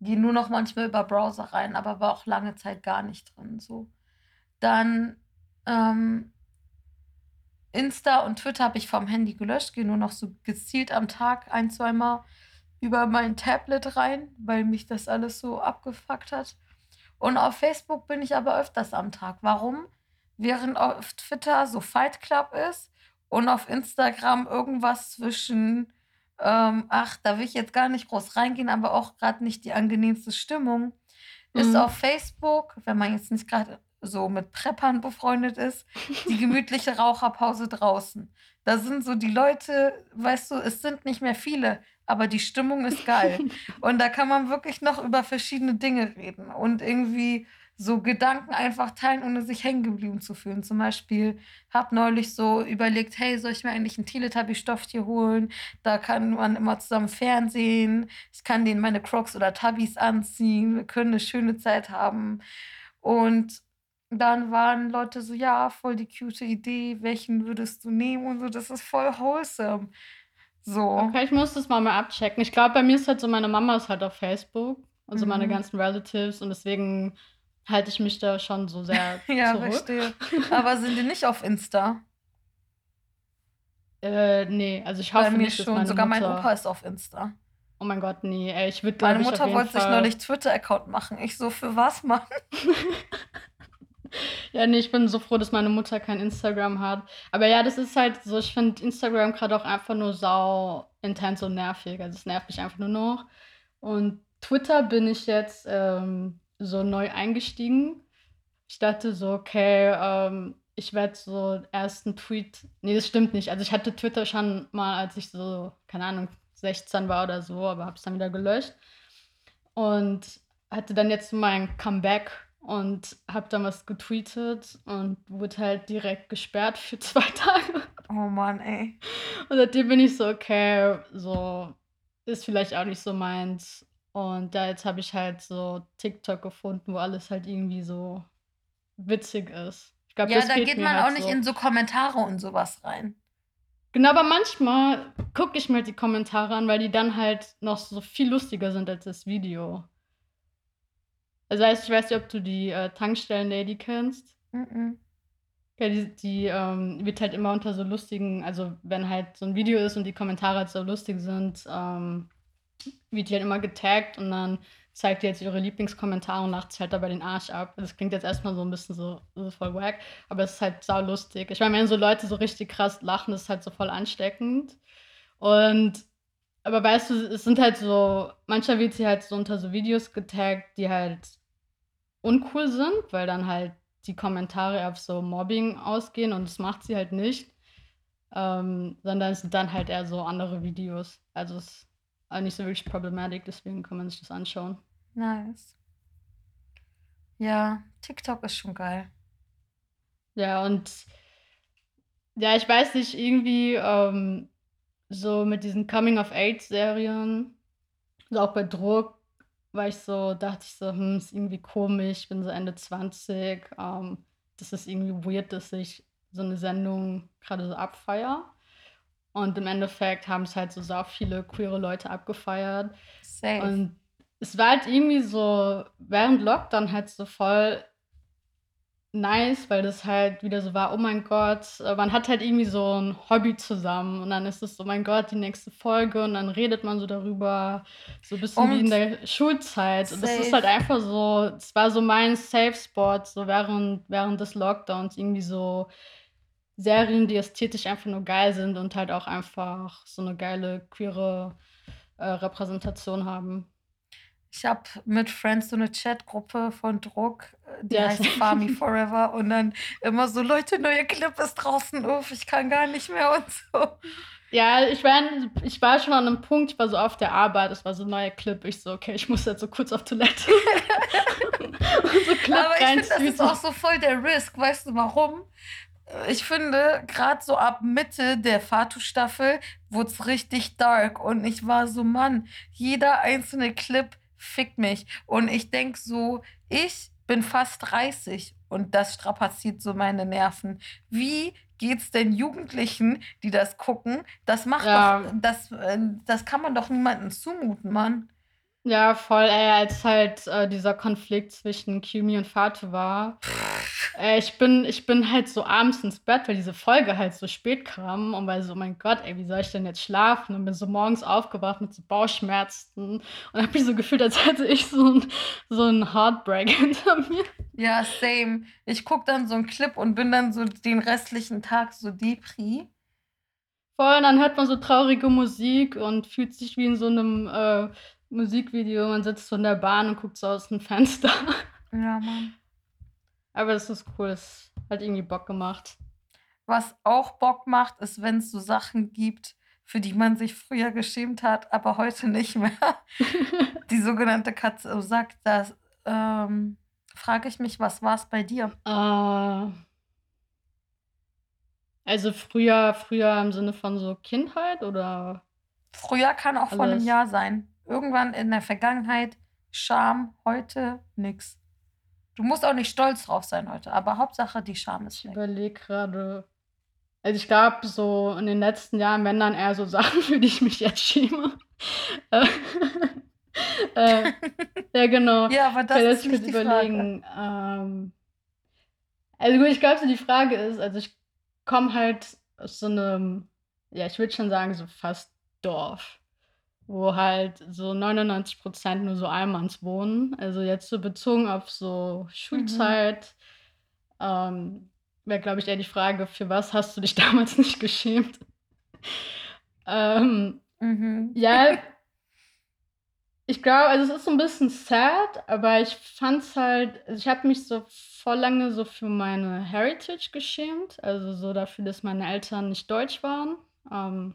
Gehe nur noch manchmal über Browser rein, aber war auch lange Zeit gar nicht drin so. Dann, ähm Insta und Twitter habe ich vom Handy gelöscht, gehe nur noch so gezielt am Tag ein zweimal über mein Tablet rein, weil mich das alles so abgefuckt hat. Und auf Facebook bin ich aber öfters am Tag. Warum? Während auf Twitter so Fight Club ist und auf Instagram irgendwas zwischen, ähm ach, da will ich jetzt gar nicht groß reingehen, aber auch grad nicht die angenehmste Stimmung, ist Mhm. auf Facebook, wenn man jetzt nicht grad so mit Preppern befreundet ist, die gemütliche Raucherpause draußen. Da sind so die Leute weißt du, es sind nicht mehr viele, aber die Stimmung ist geil. Und da kann man wirklich noch über verschiedene Dinge reden und irgendwie so Gedanken einfach teilen, ohne sich hängen geblieben zu fühlen. Zum Beispiel habe neulich so überlegt: „Hey, soll ich mir eigentlich 'n Teletubby-Stofftier holen? Da kann man immer zusammen Fernsehen. Ich kann denen meine Crocs oder Tubbies anziehen. Wir können 'ne schöne Zeit haben.“ Und dann waren Leute so: „Ja, voll die cute Idee. Welchen würdest du nehmen?“ und so. Das ist voll wholesome. So. Okay, ich muss das mal mal abchecken. Ich glaube, bei mir ist halt so meine Mama ist halt auf Facebook und so meine Mhm. ganzen Relatives und deswegen halte ich mich da schon so sehr Ja, zurück. verstehe. Aber sind die nicht auf Insta? Äh, ne, also, ich Bei hoffe mir nicht, schon. Sogar mein Mutter Opa ist auf Insta. Oh mein Gott, ne, ey, ich würde, Meine Mutter wollte sich Fall neulich Twitter-Account machen. Ich so: „Für was, Mann?“ Ja, ne, ich bin so froh, dass meine Mutter kein Instagram hat. Aber ja, das ist halt so ich finde Instagram grad auch einfach nur sau intens und nervig. Also, es nervt mich einfach nur noch. Und Twitter bin ich jetzt, ähm, so neu eingestiegen. Ich dachte so: „Okay, ähm, ich werde so erst 'n Tweet“ ne, das stimmt nicht. Also, ich hatte Twitter schon mal, als ich so, keine Ahnung, 16 war oder so, aber habe es dann wieder gelöscht. Und hatte dann jetzt mein Comeback und habe dann was getweetet und wurde halt direkt gesperrt für 2 Tage. Oh Mann, ey. Und seitdem bin ich so: „Okay, so ist vielleicht auch nicht so meins.“ Und ja, jetzt habe ich halt so TikTok gefunden, wo alles halt irgendwie so witzig ist. Ich glaube, Ja, da geht man halt auch nicht so. in so Kommentare und so was rein. Genau, aber manchmal gucke ich mir halt die Kommentare an, weil die dann halt noch so viel lustiger sind als das Video. Also, heißt, ich weiß nicht, ob du die, äh, Tankstellen-Lady kennst? Mm-mm. Ja, die die, ähm, wird halt immer unter so lustigen also, wenn halt so 'n Video ist und die Kommentare halt so lustig sind, ähm, wird die halt immer getaggt und dann zeigt jetzt ihre Lieblingskommentare und lacht sich halt dabei den Arsch ab. Das klingt jetzt erstmal so ein bisschen so, so voll wack, aber es ist halt sau lustig. Ich meine, wenn so Leute so richtig krass lachen, ist halt so voll ansteckend. Und aber weißt du, es sind halt so, manchmal wird sie halt so unter so Videos getaggt, die halt uncool sind, weil dann halt die Kommentare auf so Mobbing ausgehen und das macht sie halt nicht. Ähm, sondern es sind dann halt eher so andere Videos. Also es auch nicht so wirklich problematisch, deswegen kann man sich das anschauen. Nice. Ja, TikTok ist schon geil. Ja, und ja, ich weiß nicht, irgendwie ähm, so mit diesen Coming-of-Age-Serien, so auch bei Druck, war ich so, dachte ich so, hm, ist irgendwie komisch, ich bin so Ende 20, ähm, das ist irgendwie weird, dass ich so eine Sendung gerade so abfeiere. Und im Endeffekt haben es halt so sau viele queere Leute abgefeiert. Safe. Und es war halt irgendwie so während Lockdown halt so voll nice, weil das halt wieder so war, oh mein Gott, äh, man hat halt irgendwie so ein Hobby zusammen und dann ist es so, oh mein Gott, die nächste Folge und dann redet man so darüber, so ein bisschen wie in der Schulzeit. Und das ist halt einfach so, es war so mein Safe Spot, so während, während des Lockdowns irgendwie so Serien, die ästhetisch einfach nur geil sind und halt auch einfach so eine geile queere äh, Repräsentation haben. Ich habe mit Friends so eine Chatgruppe von Druck, die ja. heißt Farmy Forever und dann immer so, Leute, neue Clip ist draußen, uff, ich kann gar nicht mehr und so. Ja, ich war, ich war schon an einem Punkt, ich war so auf der Arbeit, es war so ein neuer Clip. Ich so, okay, ich muss jetzt so kurz auf Toilette. so Aber ich finde, das ist auch so voll der Risk. Weißt du warum? Ich finde, gerade so ab Mitte der Fatu-Staffel wurde es richtig dark. Und ich war so, Mann, jeder einzelne Clip fickt mich. Und ich denke so, ich bin fast 30 und das strapaziert so meine Nerven. Wie geht's denn Jugendlichen, die das gucken? Das macht ja. doch, das, äh, das kann man doch niemandem zumuten, Mann. Ja, voll, ey, als halt äh, dieser Konflikt zwischen Kimi und Fatu war. Äh, ich, bin, ich bin halt so abends ins Bett, weil diese Folge halt so spät kam und weil so, oh mein Gott, ey, wie soll ich denn jetzt schlafen? Und bin so morgens aufgewacht mit so Bauchschmerzen und hab mich so gefühlt, als hätte ich so ein, so ein Heartbreak hinter mir. Ja, same. Ich guck dann so einen Clip und bin dann so den restlichen Tag so Depri. Voll, und dann hört man so traurige Musik und fühlt sich wie in so einem äh, Musikvideo, man sitzt so in der Bahn und guckt so aus dem Fenster. Ja, Mann. Aber das ist cool, es hat irgendwie Bock gemacht. Was auch Bock macht, ist, wenn es so Sachen gibt, für die man sich früher geschämt hat, aber heute nicht mehr. die sogenannte Katze sagt das. Ähm, frage ich mich, was war es bei dir? Äh, also früher, früher im Sinne von so Kindheit oder? Früher kann auch alles. vor einem Jahr sein. Irgendwann in der Vergangenheit Scham, heute nix. Du musst auch nicht stolz drauf sein heute, aber Hauptsache die Scham ist Ich überlege gerade. Also ich glaube, so in den letzten Jahren, wenn dann eher so Sachen, für die ich mich jetzt schäme. äh, äh, ja, genau. Ja, aber das ist nicht die überlegen. Frage. Ähm, also gut, ich glaube, so die Frage ist, also ich komme halt aus so einem, ja, ich würde schon sagen, so fast Dorf wo halt so 99% nur so Allmanns wohnen. Also jetzt so bezogen auf so Mhm. Schulzeit, ähm, wäre, glaube ich, eher die Frage: „Für was hast du dich damals nicht geschämt?“ Ähm, Mhm. ja ich glaube also, es ist so ein bisschen sad, aber ich fand es halt also, ich habe mich so voll lange so für meine Heritage geschämt, also so dafür, dass meine Eltern nicht deutsch waren. Ähm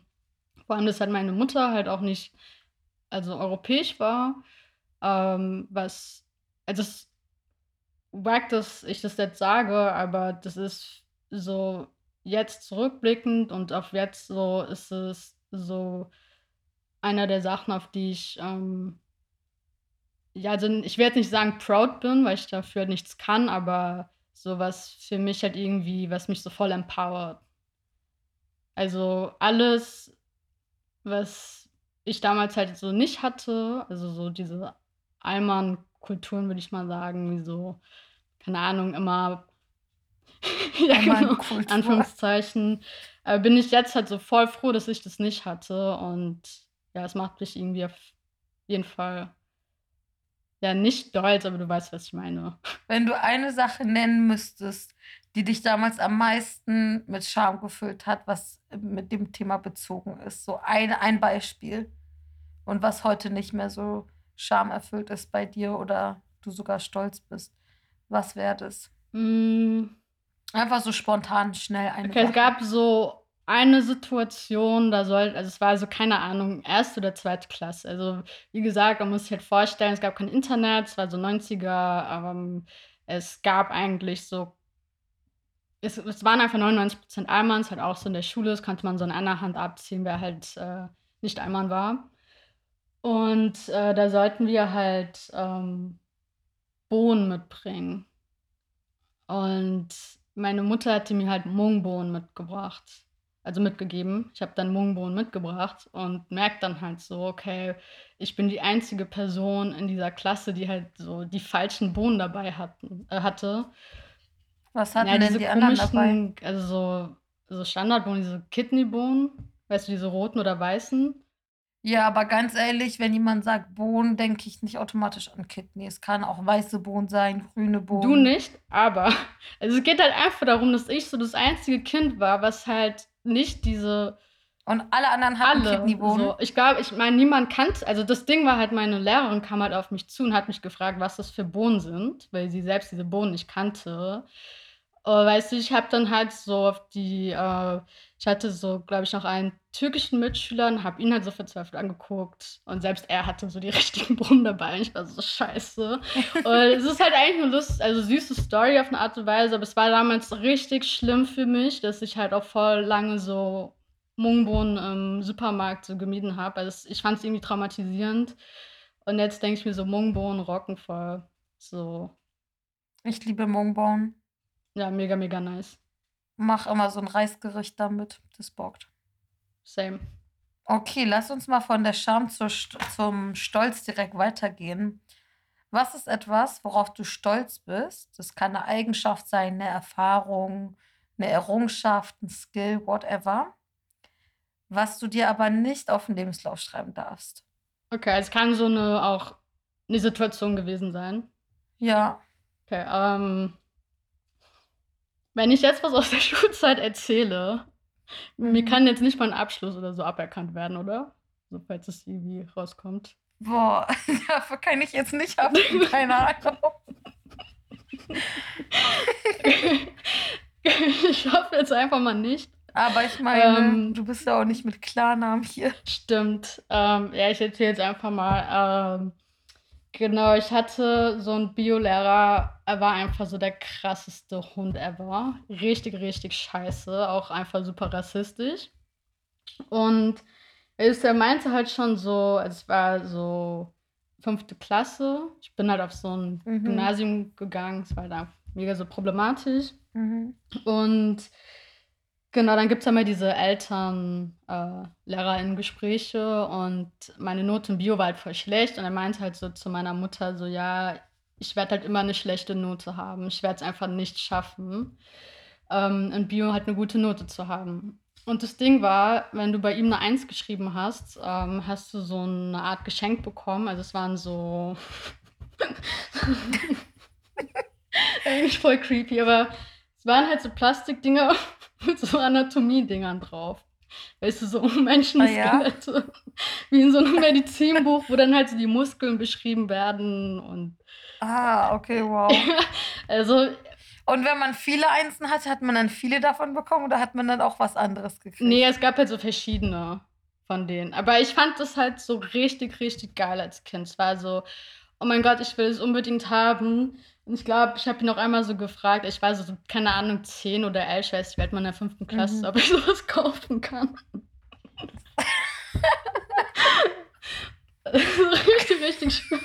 vor allem, dass halt meine Mutter halt auch nicht also europäisch war, ähm, was also es wack, dass ich das jetzt sage, aber das ist so jetzt zurückblickend und auf jetzt so ist es so einer der Sachen, auf die ich, ähm ja, also ich werde nicht sagen proud bin, weil ich dafür nichts kann, aber so was für mich halt irgendwie was mich so voll empowert. Also alles was ich damals halt so nicht hatte, also so diese Allmann-Kulturen, würde ich mal sagen, wie so, keine Ahnung, immer ja, genau, Anführungszeichen, äh, bin ich jetzt halt so voll froh, dass ich das nicht hatte. Und ja, es macht mich irgendwie auf jeden Fall Ja, nicht stolz, aber du weißt, was ich meine. Wenn du eine Sache nennen müsstest, die dich damals am meisten mit Scham gefüllt hat, was mit dem Thema bezogen ist. So ein, ein Beispiel. Und was heute nicht mehr so schamerfüllt ist bei dir oder du sogar stolz bist. Was wäre das? Mm. Einfach so spontan, schnell eine Okay, es gab so eine Situation, da soll also es war so, keine Ahnung, erste oder zweite Klasse. Also, wie gesagt, man muss sich halt vorstellen, es gab kein Internet, es war so 90er, ähm, es gab eigentlich so es es waren einfach 99 Allmanns, halt auch so in der Schule, das konnte man so in einer Hand abziehen, wer halt, äh, nicht Allmann war. Und, äh, da sollten wir halt, ähm, Bohnen mitbringen. Und meine Mutter hatte mir halt Mungbohnen mitgebracht also mitgegeben. Ich habe dann Mungbohnen mitgebracht und merke dann halt so, okay, ich bin die einzige Person in dieser Klasse, die halt so die falschen Bohnen dabei hatten äh, hatte. Was hatten ja, denn die anderen dabei? Also so so Standardbohnen, diese Kidneybohnen, weißt du, diese roten oder weißen? Ja, aber ganz ehrlich, wenn jemand sagt Bohnen, denke ich nicht automatisch an Kidney. Es kann auch weiße Bohnen sein, grüne Bohnen. Du nicht, aber also es geht halt einfach darum, dass ich so das einzige Kind war, was halt nicht diese und alle anderen hatten alle, Kidneybohnen. So. Ich glaube, ich meine, niemand kannte, also das Ding war halt, meine Lehrerin kam halt auf mich zu und hat mich gefragt, was das für Bohnen sind, weil sie selbst diese Bohnen nicht kannte. Weißt du, ich habe dann halt so auf die, uh, ich hatte so, glaube ich, noch einen türkischen Mitschüler und habe ihn halt so verzweifelt angeguckt. Und selbst er hatte so die richtigen Bohnen dabei. Und ich war so scheiße. und es ist halt eigentlich eine Lust, also süße Story auf eine Art und Weise, aber es war damals richtig schlimm für mich, dass ich halt auch voll lange so Mungbohnen im Supermarkt so gemieden habe. Also ich fand es irgendwie traumatisierend. Und jetzt denke ich mir so, Mungbohnen rocken voll. So. Ich liebe Mungbohnen. Ja, mega, mega nice. Mach immer so ein Reisgericht damit. Das bockt. Same. Okay, lass uns mal von der Scham zur, zum Stolz direkt weitergehen. Was ist etwas, worauf du stolz bist? Das kann eine Eigenschaft sein, eine Erfahrung, eine Errungenschaft, ein Skill, whatever. Was du dir aber nicht auf den Lebenslauf schreiben darfst. Okay, es kann so eine auch eine Situation gewesen sein. Ja. Okay, ähm, wenn ich jetzt was aus der Schulzeit erzähle, mir mhm. kann jetzt nicht mal ein Abschluss oder so aberkannt werden, oder? So, falls es irgendwie rauskommt. Boah, dafür kann ich jetzt nicht haften, keine Ahnung. ich hoffe jetzt einfach mal nicht. Aber ich meine, ähm, du bist ja auch nicht mit Klarnamen hier. Stimmt. Ähm, ja, ich erzähle jetzt einfach mal. Ähm, Genau, ich hatte so 'n Biolehrer, er war einfach so der krasseste Hund ever. Richtig, richtig scheiße, auch einfach super rassistisch. Und ist er meinte halt schon so also, es war so fünfte Klasse. Ich bin halt auf so 'n Mhm. Gymnasium gegangen, es war halt mega so problematisch. Mhm. Und Genau, dann gibt es ja mal diese Eltern äh, und meine Note in Bio war halt voll schlecht und er meinte halt so zu meiner Mutter so: „Ja, ich werde halt immer eine schlechte Note haben. Ich werde es einfach nicht schaffen, ähm, in Bio halt eine gute Note zu haben.“ Und das Ding war, wenn du bei ihm eine Eins geschrieben hast, ähm, hast du so eine Art Geschenk bekommen. Also, es waren so eigentlich voll creepy, aber es waren halt so Plastikdinger mit so Anatomie-Dingern drauf. Weißt du, so Menschenskelette. Ah, ja? Wie in so einem Medizinbuch, wo dann halt so die Muskeln beschrieben werden und. Ah, okay, wow. also. Und wenn man viele Einsen hatte, hat man dann viele davon bekommen oder hat man dann auch was anderes gekriegt? Nee, es gab halt so verschiedene von denen. Aber ich fand das halt so richtig, richtig geil als Kind. Es war so, oh mein Gott, ich will es unbedingt haben. Und ich glaube, ich habe ihn auch einmal so gefragt, ich weiß so, keine Ahnung, 10 oder 11, ich weiß, ich werde mal in der fünften Klasse, mhm. ob ich sowas kaufen kann. richtig, richtig schlimm.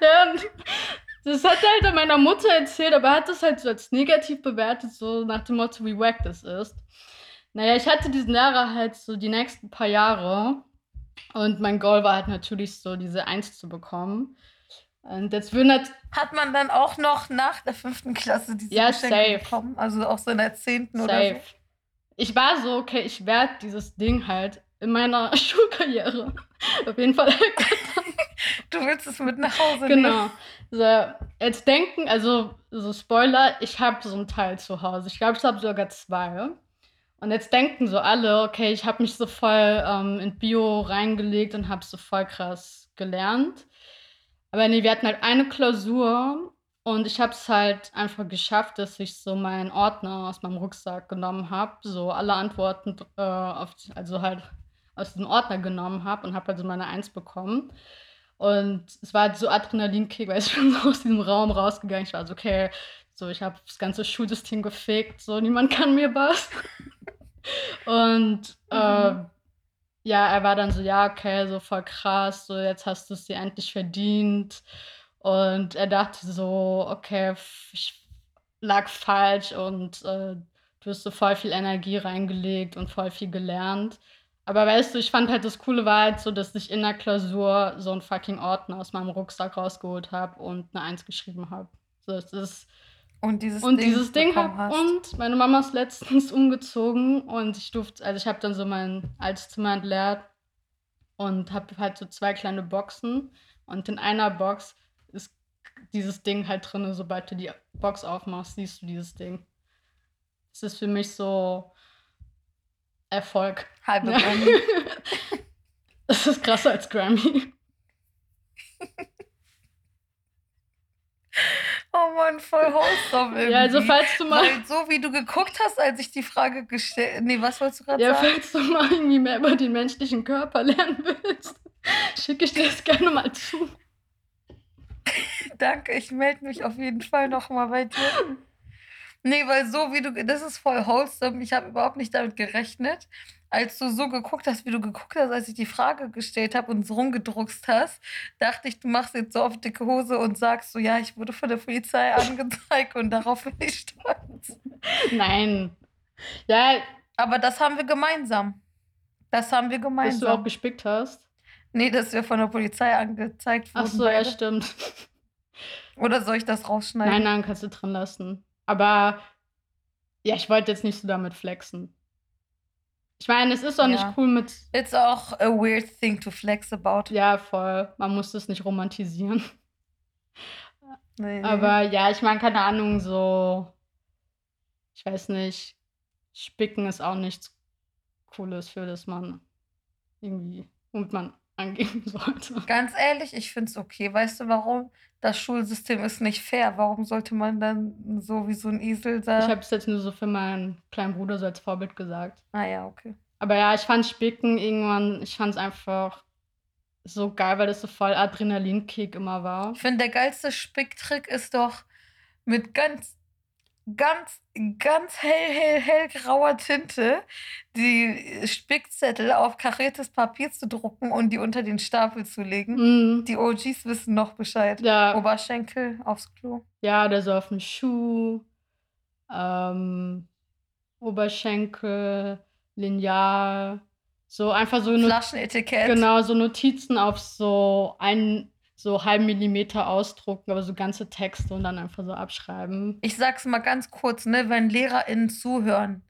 ja, das hat er halt meiner Mutter erzählt, aber er hat das halt so als negativ bewertet, so nach dem Motto, wie wack das ist. Naja, ich hatte diesen Lehrer halt so die nächsten paar Jahre und mein Goal war halt natürlich so, diese Eins zu bekommen. Und jetzt würden halt Hat man dann auch noch nach der fünften Klasse diese ja, Geschenke safe. bekommen? Also auch so in der zehnten oder so? Ich war so, okay, ich werde dieses Ding halt in meiner Schulkarriere auf jeden Fall. Du willst es mit nach Hause nehmen? Genau. So, jetzt denken, also so Spoiler, ich habe so ein Teil zu Hause. Ich glaube, ich habe sogar zwei. Und jetzt denken so alle, okay, ich habe mich so voll ähm, in Bio reingelegt und habe so voll krass gelernt. Aber nee, wir hatten halt eine Klausur und ich habe es halt einfach geschafft, dass ich so meinen Ordner aus meinem Rucksack genommen habe, so alle Antworten äh, auf, also halt aus diesem Ordner genommen habe und habe also meine Eins bekommen. Und es war halt so Adrenalinkick, weil ich bin so aus diesem Raum rausgegangen. Ich war so, okay, so ich habe das ganze Schulsystem gefickt, so niemand kann mir was. Und äh, Mhm. ja, er war dann so, ja, okay, so voll krass, so jetzt hast du es dir endlich verdient. Und er dachte so, okay, ich lag falsch und äh, du hast so voll viel Energie reingelegt und voll viel gelernt. Aber weißt du, ich fand halt das Coole war halt so, dass ich in der Klausur so einen fucking Ordner aus meinem Rucksack rausgeholt habe und eine Eins geschrieben habe. So, es ist Und dieses und Ding dieses Ding hab, hast. und meine Mama ist letztens umgezogen und ich durfte, also ich habe dann so mein altes Zimmer entleert und habe halt so zwei kleine Boxen und in einer Box ist dieses Ding halt drin. Sobald du die Box aufmachst, siehst du dieses Ding. Es ist für mich so Erfolg. Halbe. Grammy. Das ist krasser als Grammy. Oh Mann, voll wholesome irgendwie. Ja, also falls du mal, Weil so wie du geguckt hast, als ich die Frage gestellt... Nee, was wolltest du gerade ja, sagen? falls du mal irgendwie mehr über den menschlichen Körper lernen willst, schicke ich dir das gerne mal zu. Danke, ich melde mich auf jeden Fall nochmal bei dir. Nee, weil so wie du, das ist voll wholesome. Ich habe überhaupt nicht damit gerechnet. Als du so geguckt hast, wie du geguckt hast, als ich die Frage gestellt habe und so rumgedruckst hast, dachte ich, du machst jetzt so auf dicke Hose und sagst so, ja, ich wurde von der Polizei angezeigt und darauf bin ich stolz. Nein. Ja, Aber das haben wir gemeinsam. Das haben wir dass du auch gemeinsam. gespickt hast. Nee, dass wir von der Polizei angezeigt Ach wurden. so, ja, beide. stimmt. Oder soll ich das rausschneiden? Nein, nein, kannst du drin lassen. Aber ja, ich wollte jetzt nicht so damit flexen. Ich meine, es ist auch Ja. nicht cool mit, It's auch a weird thing to flex about. ja, voll, man muss das nicht romantisieren. Nee. Aber ja, ich meine, keine Ahnung, so, ich weiß nicht, Spicken ist auch nichts Cooles, für das man irgendwie, womit man angeben sollte. Ganz ehrlich, ich finde es okay. Weißt du warum? Das Schulsystem ist nicht fair. Warum sollte man dann so wie so ein Esel Ich da. habe es jetzt nur so für meinen kleinen Bruder so als Vorbild gesagt. Ah ja, okay. Aber ja, ich fand Spicken irgendwann, ich fand es einfach so geil, weil das so voll Adrenalinkick immer war. Ich finde, der geilste Spicktrick ist doch mit ganz, ganz, ganz hell, hell, hell grauer Tinte die Spickzettel auf kariertes Papier zu drucken und die unter den Stapel zu legen. Mhm. Die OGs wissen noch Bescheid. Ja, Oberschenkel aufs Klo. ja, oder so auf dem Schuh, ähm, Oberschenkel, Lineal, so einfach so, Not Flaschenetikett. genau, so Notizen auf so einen, so halben Millimeter ausdrucken, aber so ganze Texte und dann einfach so abschreiben. Ich sag's mal ganz kurz, ne, wenn LehrerInnen zuhören,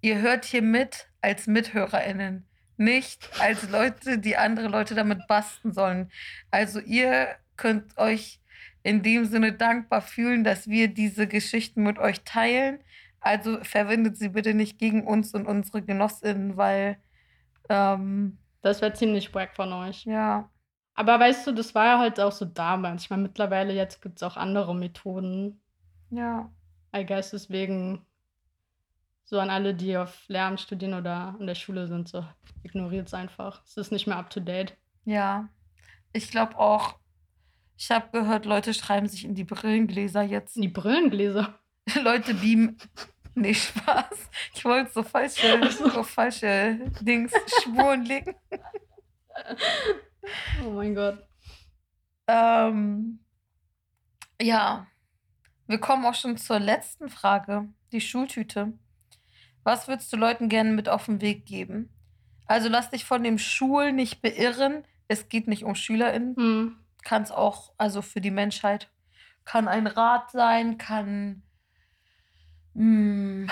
ihr hört hier mit als MithörerInnen, nicht als Leute, die andere Leute damit basten sollen. Also ihr könnt euch in dem Sinne dankbar fühlen, dass wir diese Geschichten mit euch teilen. Also verwendet sie bitte nicht gegen uns und unsere GenossInnen, weil ähm, Das wäre ziemlich wack von euch. ja, Aber weißt du, das war ja halt auch so damals. Ich meine, mittlerweile jetzt gibt es auch andere Methoden. ja. I guess deswegen so an alle, die auf Lehramt studieren oder an der Schule sind, so ignoriert es einfach. Es ist nicht mehr up to date. Ja, ich glaube auch, ich habe gehört, Leute schreiben sich in die Brillengläser jetzt. Die Brillengläser. Leute beamen. Nee, Spaß. Ich wollte so falsche, so. so falsche Dings, Spuren legen. Oh mein Gott. Ähm, ja, wir kommen auch schon zur letzten Frage, die Schultüte. Was würdest du Leuten gerne mit auf den Weg geben? Also lass dich von dem Schul nicht beirren. Es geht nicht um SchülerInnen. Hm. Kann es auch, also für die Menschheit, kann ein Rat sein, kann, mm,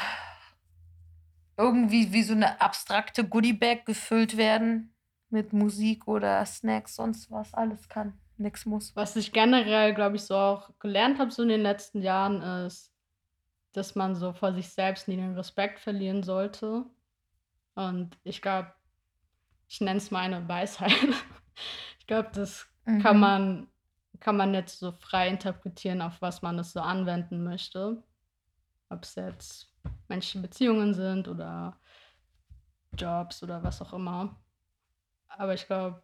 irgendwie wie so eine abstrakte Goodiebag gefüllt werden mit Musik oder Snacks, sonst was, alles kann. Nix muss. Was ich generell, glaube ich, so auch gelernt habe so in den letzten Jahren, ist, dass man so vor sich selbst nie den Respekt verlieren sollte. Und ich glaube, ich nenne es meine Weisheit. Ich glaube, das kann Mhm. man kann man jetzt so frei interpretieren, auf was man das so anwenden möchte. Ob es jetzt menschliche Beziehungen sind oder Jobs oder was auch immer. Aber ich glaube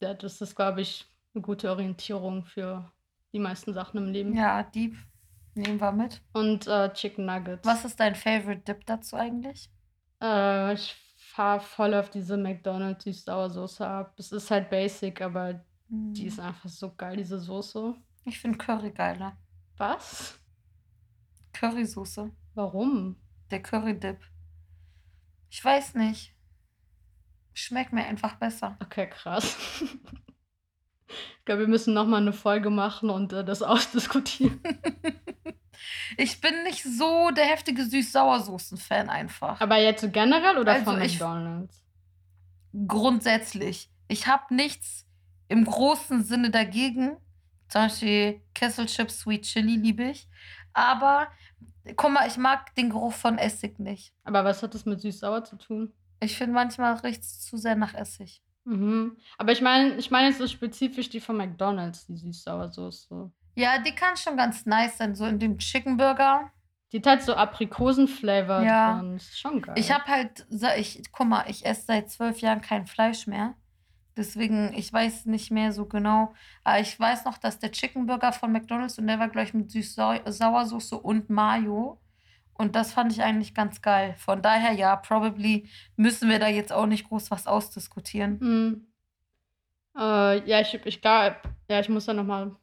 ja, das ist, glaube ich, 'ne gute Orientierung für die meisten Sachen im Leben. Ja, Deep. Nehmen wir mit. Und, äh, Chicken Nuggets. Was ist dein Favorite Dip dazu eigentlich? Äh, ich fahre voll auf diese McDonald's Süß-Sauer-Soße ab. Es ist halt basic, aber die ist Hm. einfach so geil, diese Soße. Ich finde Curry geiler. Was? Currysoße. Warum? Der Curry-Dip. Ich weiß nicht. Schmeckt mir einfach besser. Okay, krass. Ich glaube, wir müssen noch mal 'ne Folge machen und, äh, das ausdiskutieren. Ich bin nicht so der heftige Süß-Sauersoßen-Fan einfach. Aber jetzt generell oder Also, von McDonald's? Grundsätzlich. Ich habe nichts im großen Sinne dagegen. Zum Beispiel Kesselchips Sweet Chili liebe ich. Aber guck mal, ich mag den Geruch von Essig nicht. Aber was hat das mit süß-sauer zu tun? Ich finde, manchmal riecht's zu sehr nach Essig. Mhm. Aber ich meine ich meine jetzt so spezifisch die von McDonald's, die Süß-Sauer-Soße. Ja, die kann schon ganz nice sein, so in dem Chicken Burger. Die hat halt so Aprikosen-Flavor Ja. drin. Ist schon geil. Ich habe halt, ich, guck mal, ich esse seit zwölf Jahren kein Fleisch mehr. Deswegen, ich weiß nicht mehr so genau. Aber ich weiß noch, dass der Chicken Burger von McDonald's und der war gleich mit Süß-Sauersoße und Mayo. Und das fand ich eigentlich ganz geil. Von daher, ja, probably müssen wir da jetzt auch nicht groß was ausdiskutieren. Mhm. Äh, ja, ich ich glaube ja, ich muss da noch mal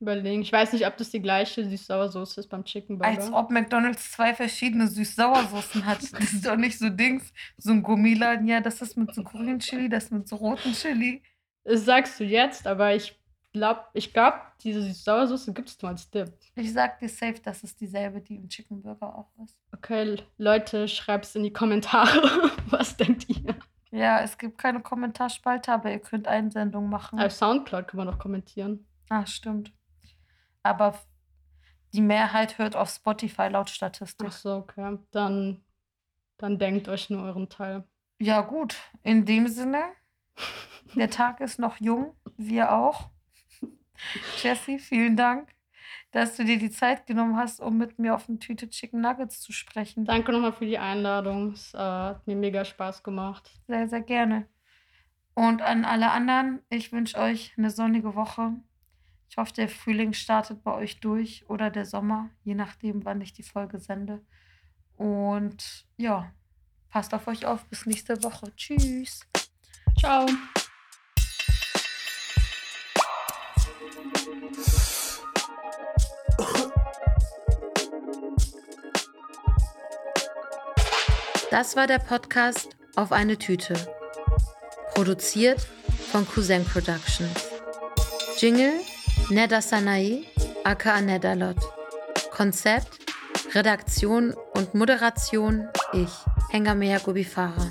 überlegen. Ich weiß nicht, ob das die gleiche Süß-Sauer-Soße ist beim Chicken Burger. Als ob McDonald's zwei verschiedene Süß-Sauersoßen hat. Das ist doch nicht so Dings. So ein Gummiladen, ja, das ist mit so grünen Chili, das mit so roten Chili. Das sagst du jetzt, aber ich glaube ich glaube, diese Süß-Sauer-Soße gibt's nur als Dip. Ich sag dir safe, das ist dieselbe, die im Chicken Burger auch ist. Okay, Leute, schreibt's in die Kommentare. Was denkt ihr? Ja, es gibt keine Kommentarspalte, aber ihr könnt Einsendungen machen. Auf Soundcloud kann man doch kommentieren. Ah, stimmt. Aber die Mehrheit hört auf Spotify laut Statistik. Ach so, okay. Dann dann denkt euch nur euren Teil. Ja, gut. In dem Sinne, der Tag ist noch jung, wir auch. Jessie, vielen Dank, dass du dir die Zeit genommen hast, um mit mir auf eine Tüte Chicken Nuggets zu sprechen. Danke noch mal für die Einladung. Es, äh, hat mir mega Spaß gemacht. Sehr, sehr gerne. Und an alle anderen, ich wünsche euch eine sonnige Woche. Ich hoffe, der Frühling startet bei euch durch oder der Sommer, je nachdem, wann ich die Folge sende. Und ja, passt auf euch auf. Bis nächste Woche. Tschüss. Ciao. Das war der Podcast Auf eine Tüte. Produziert von Cousin Productions. Jingle Neda Sanae, aka Nedalot. Konzept, Redaktion und Moderation ich, Hengamea Gubifara.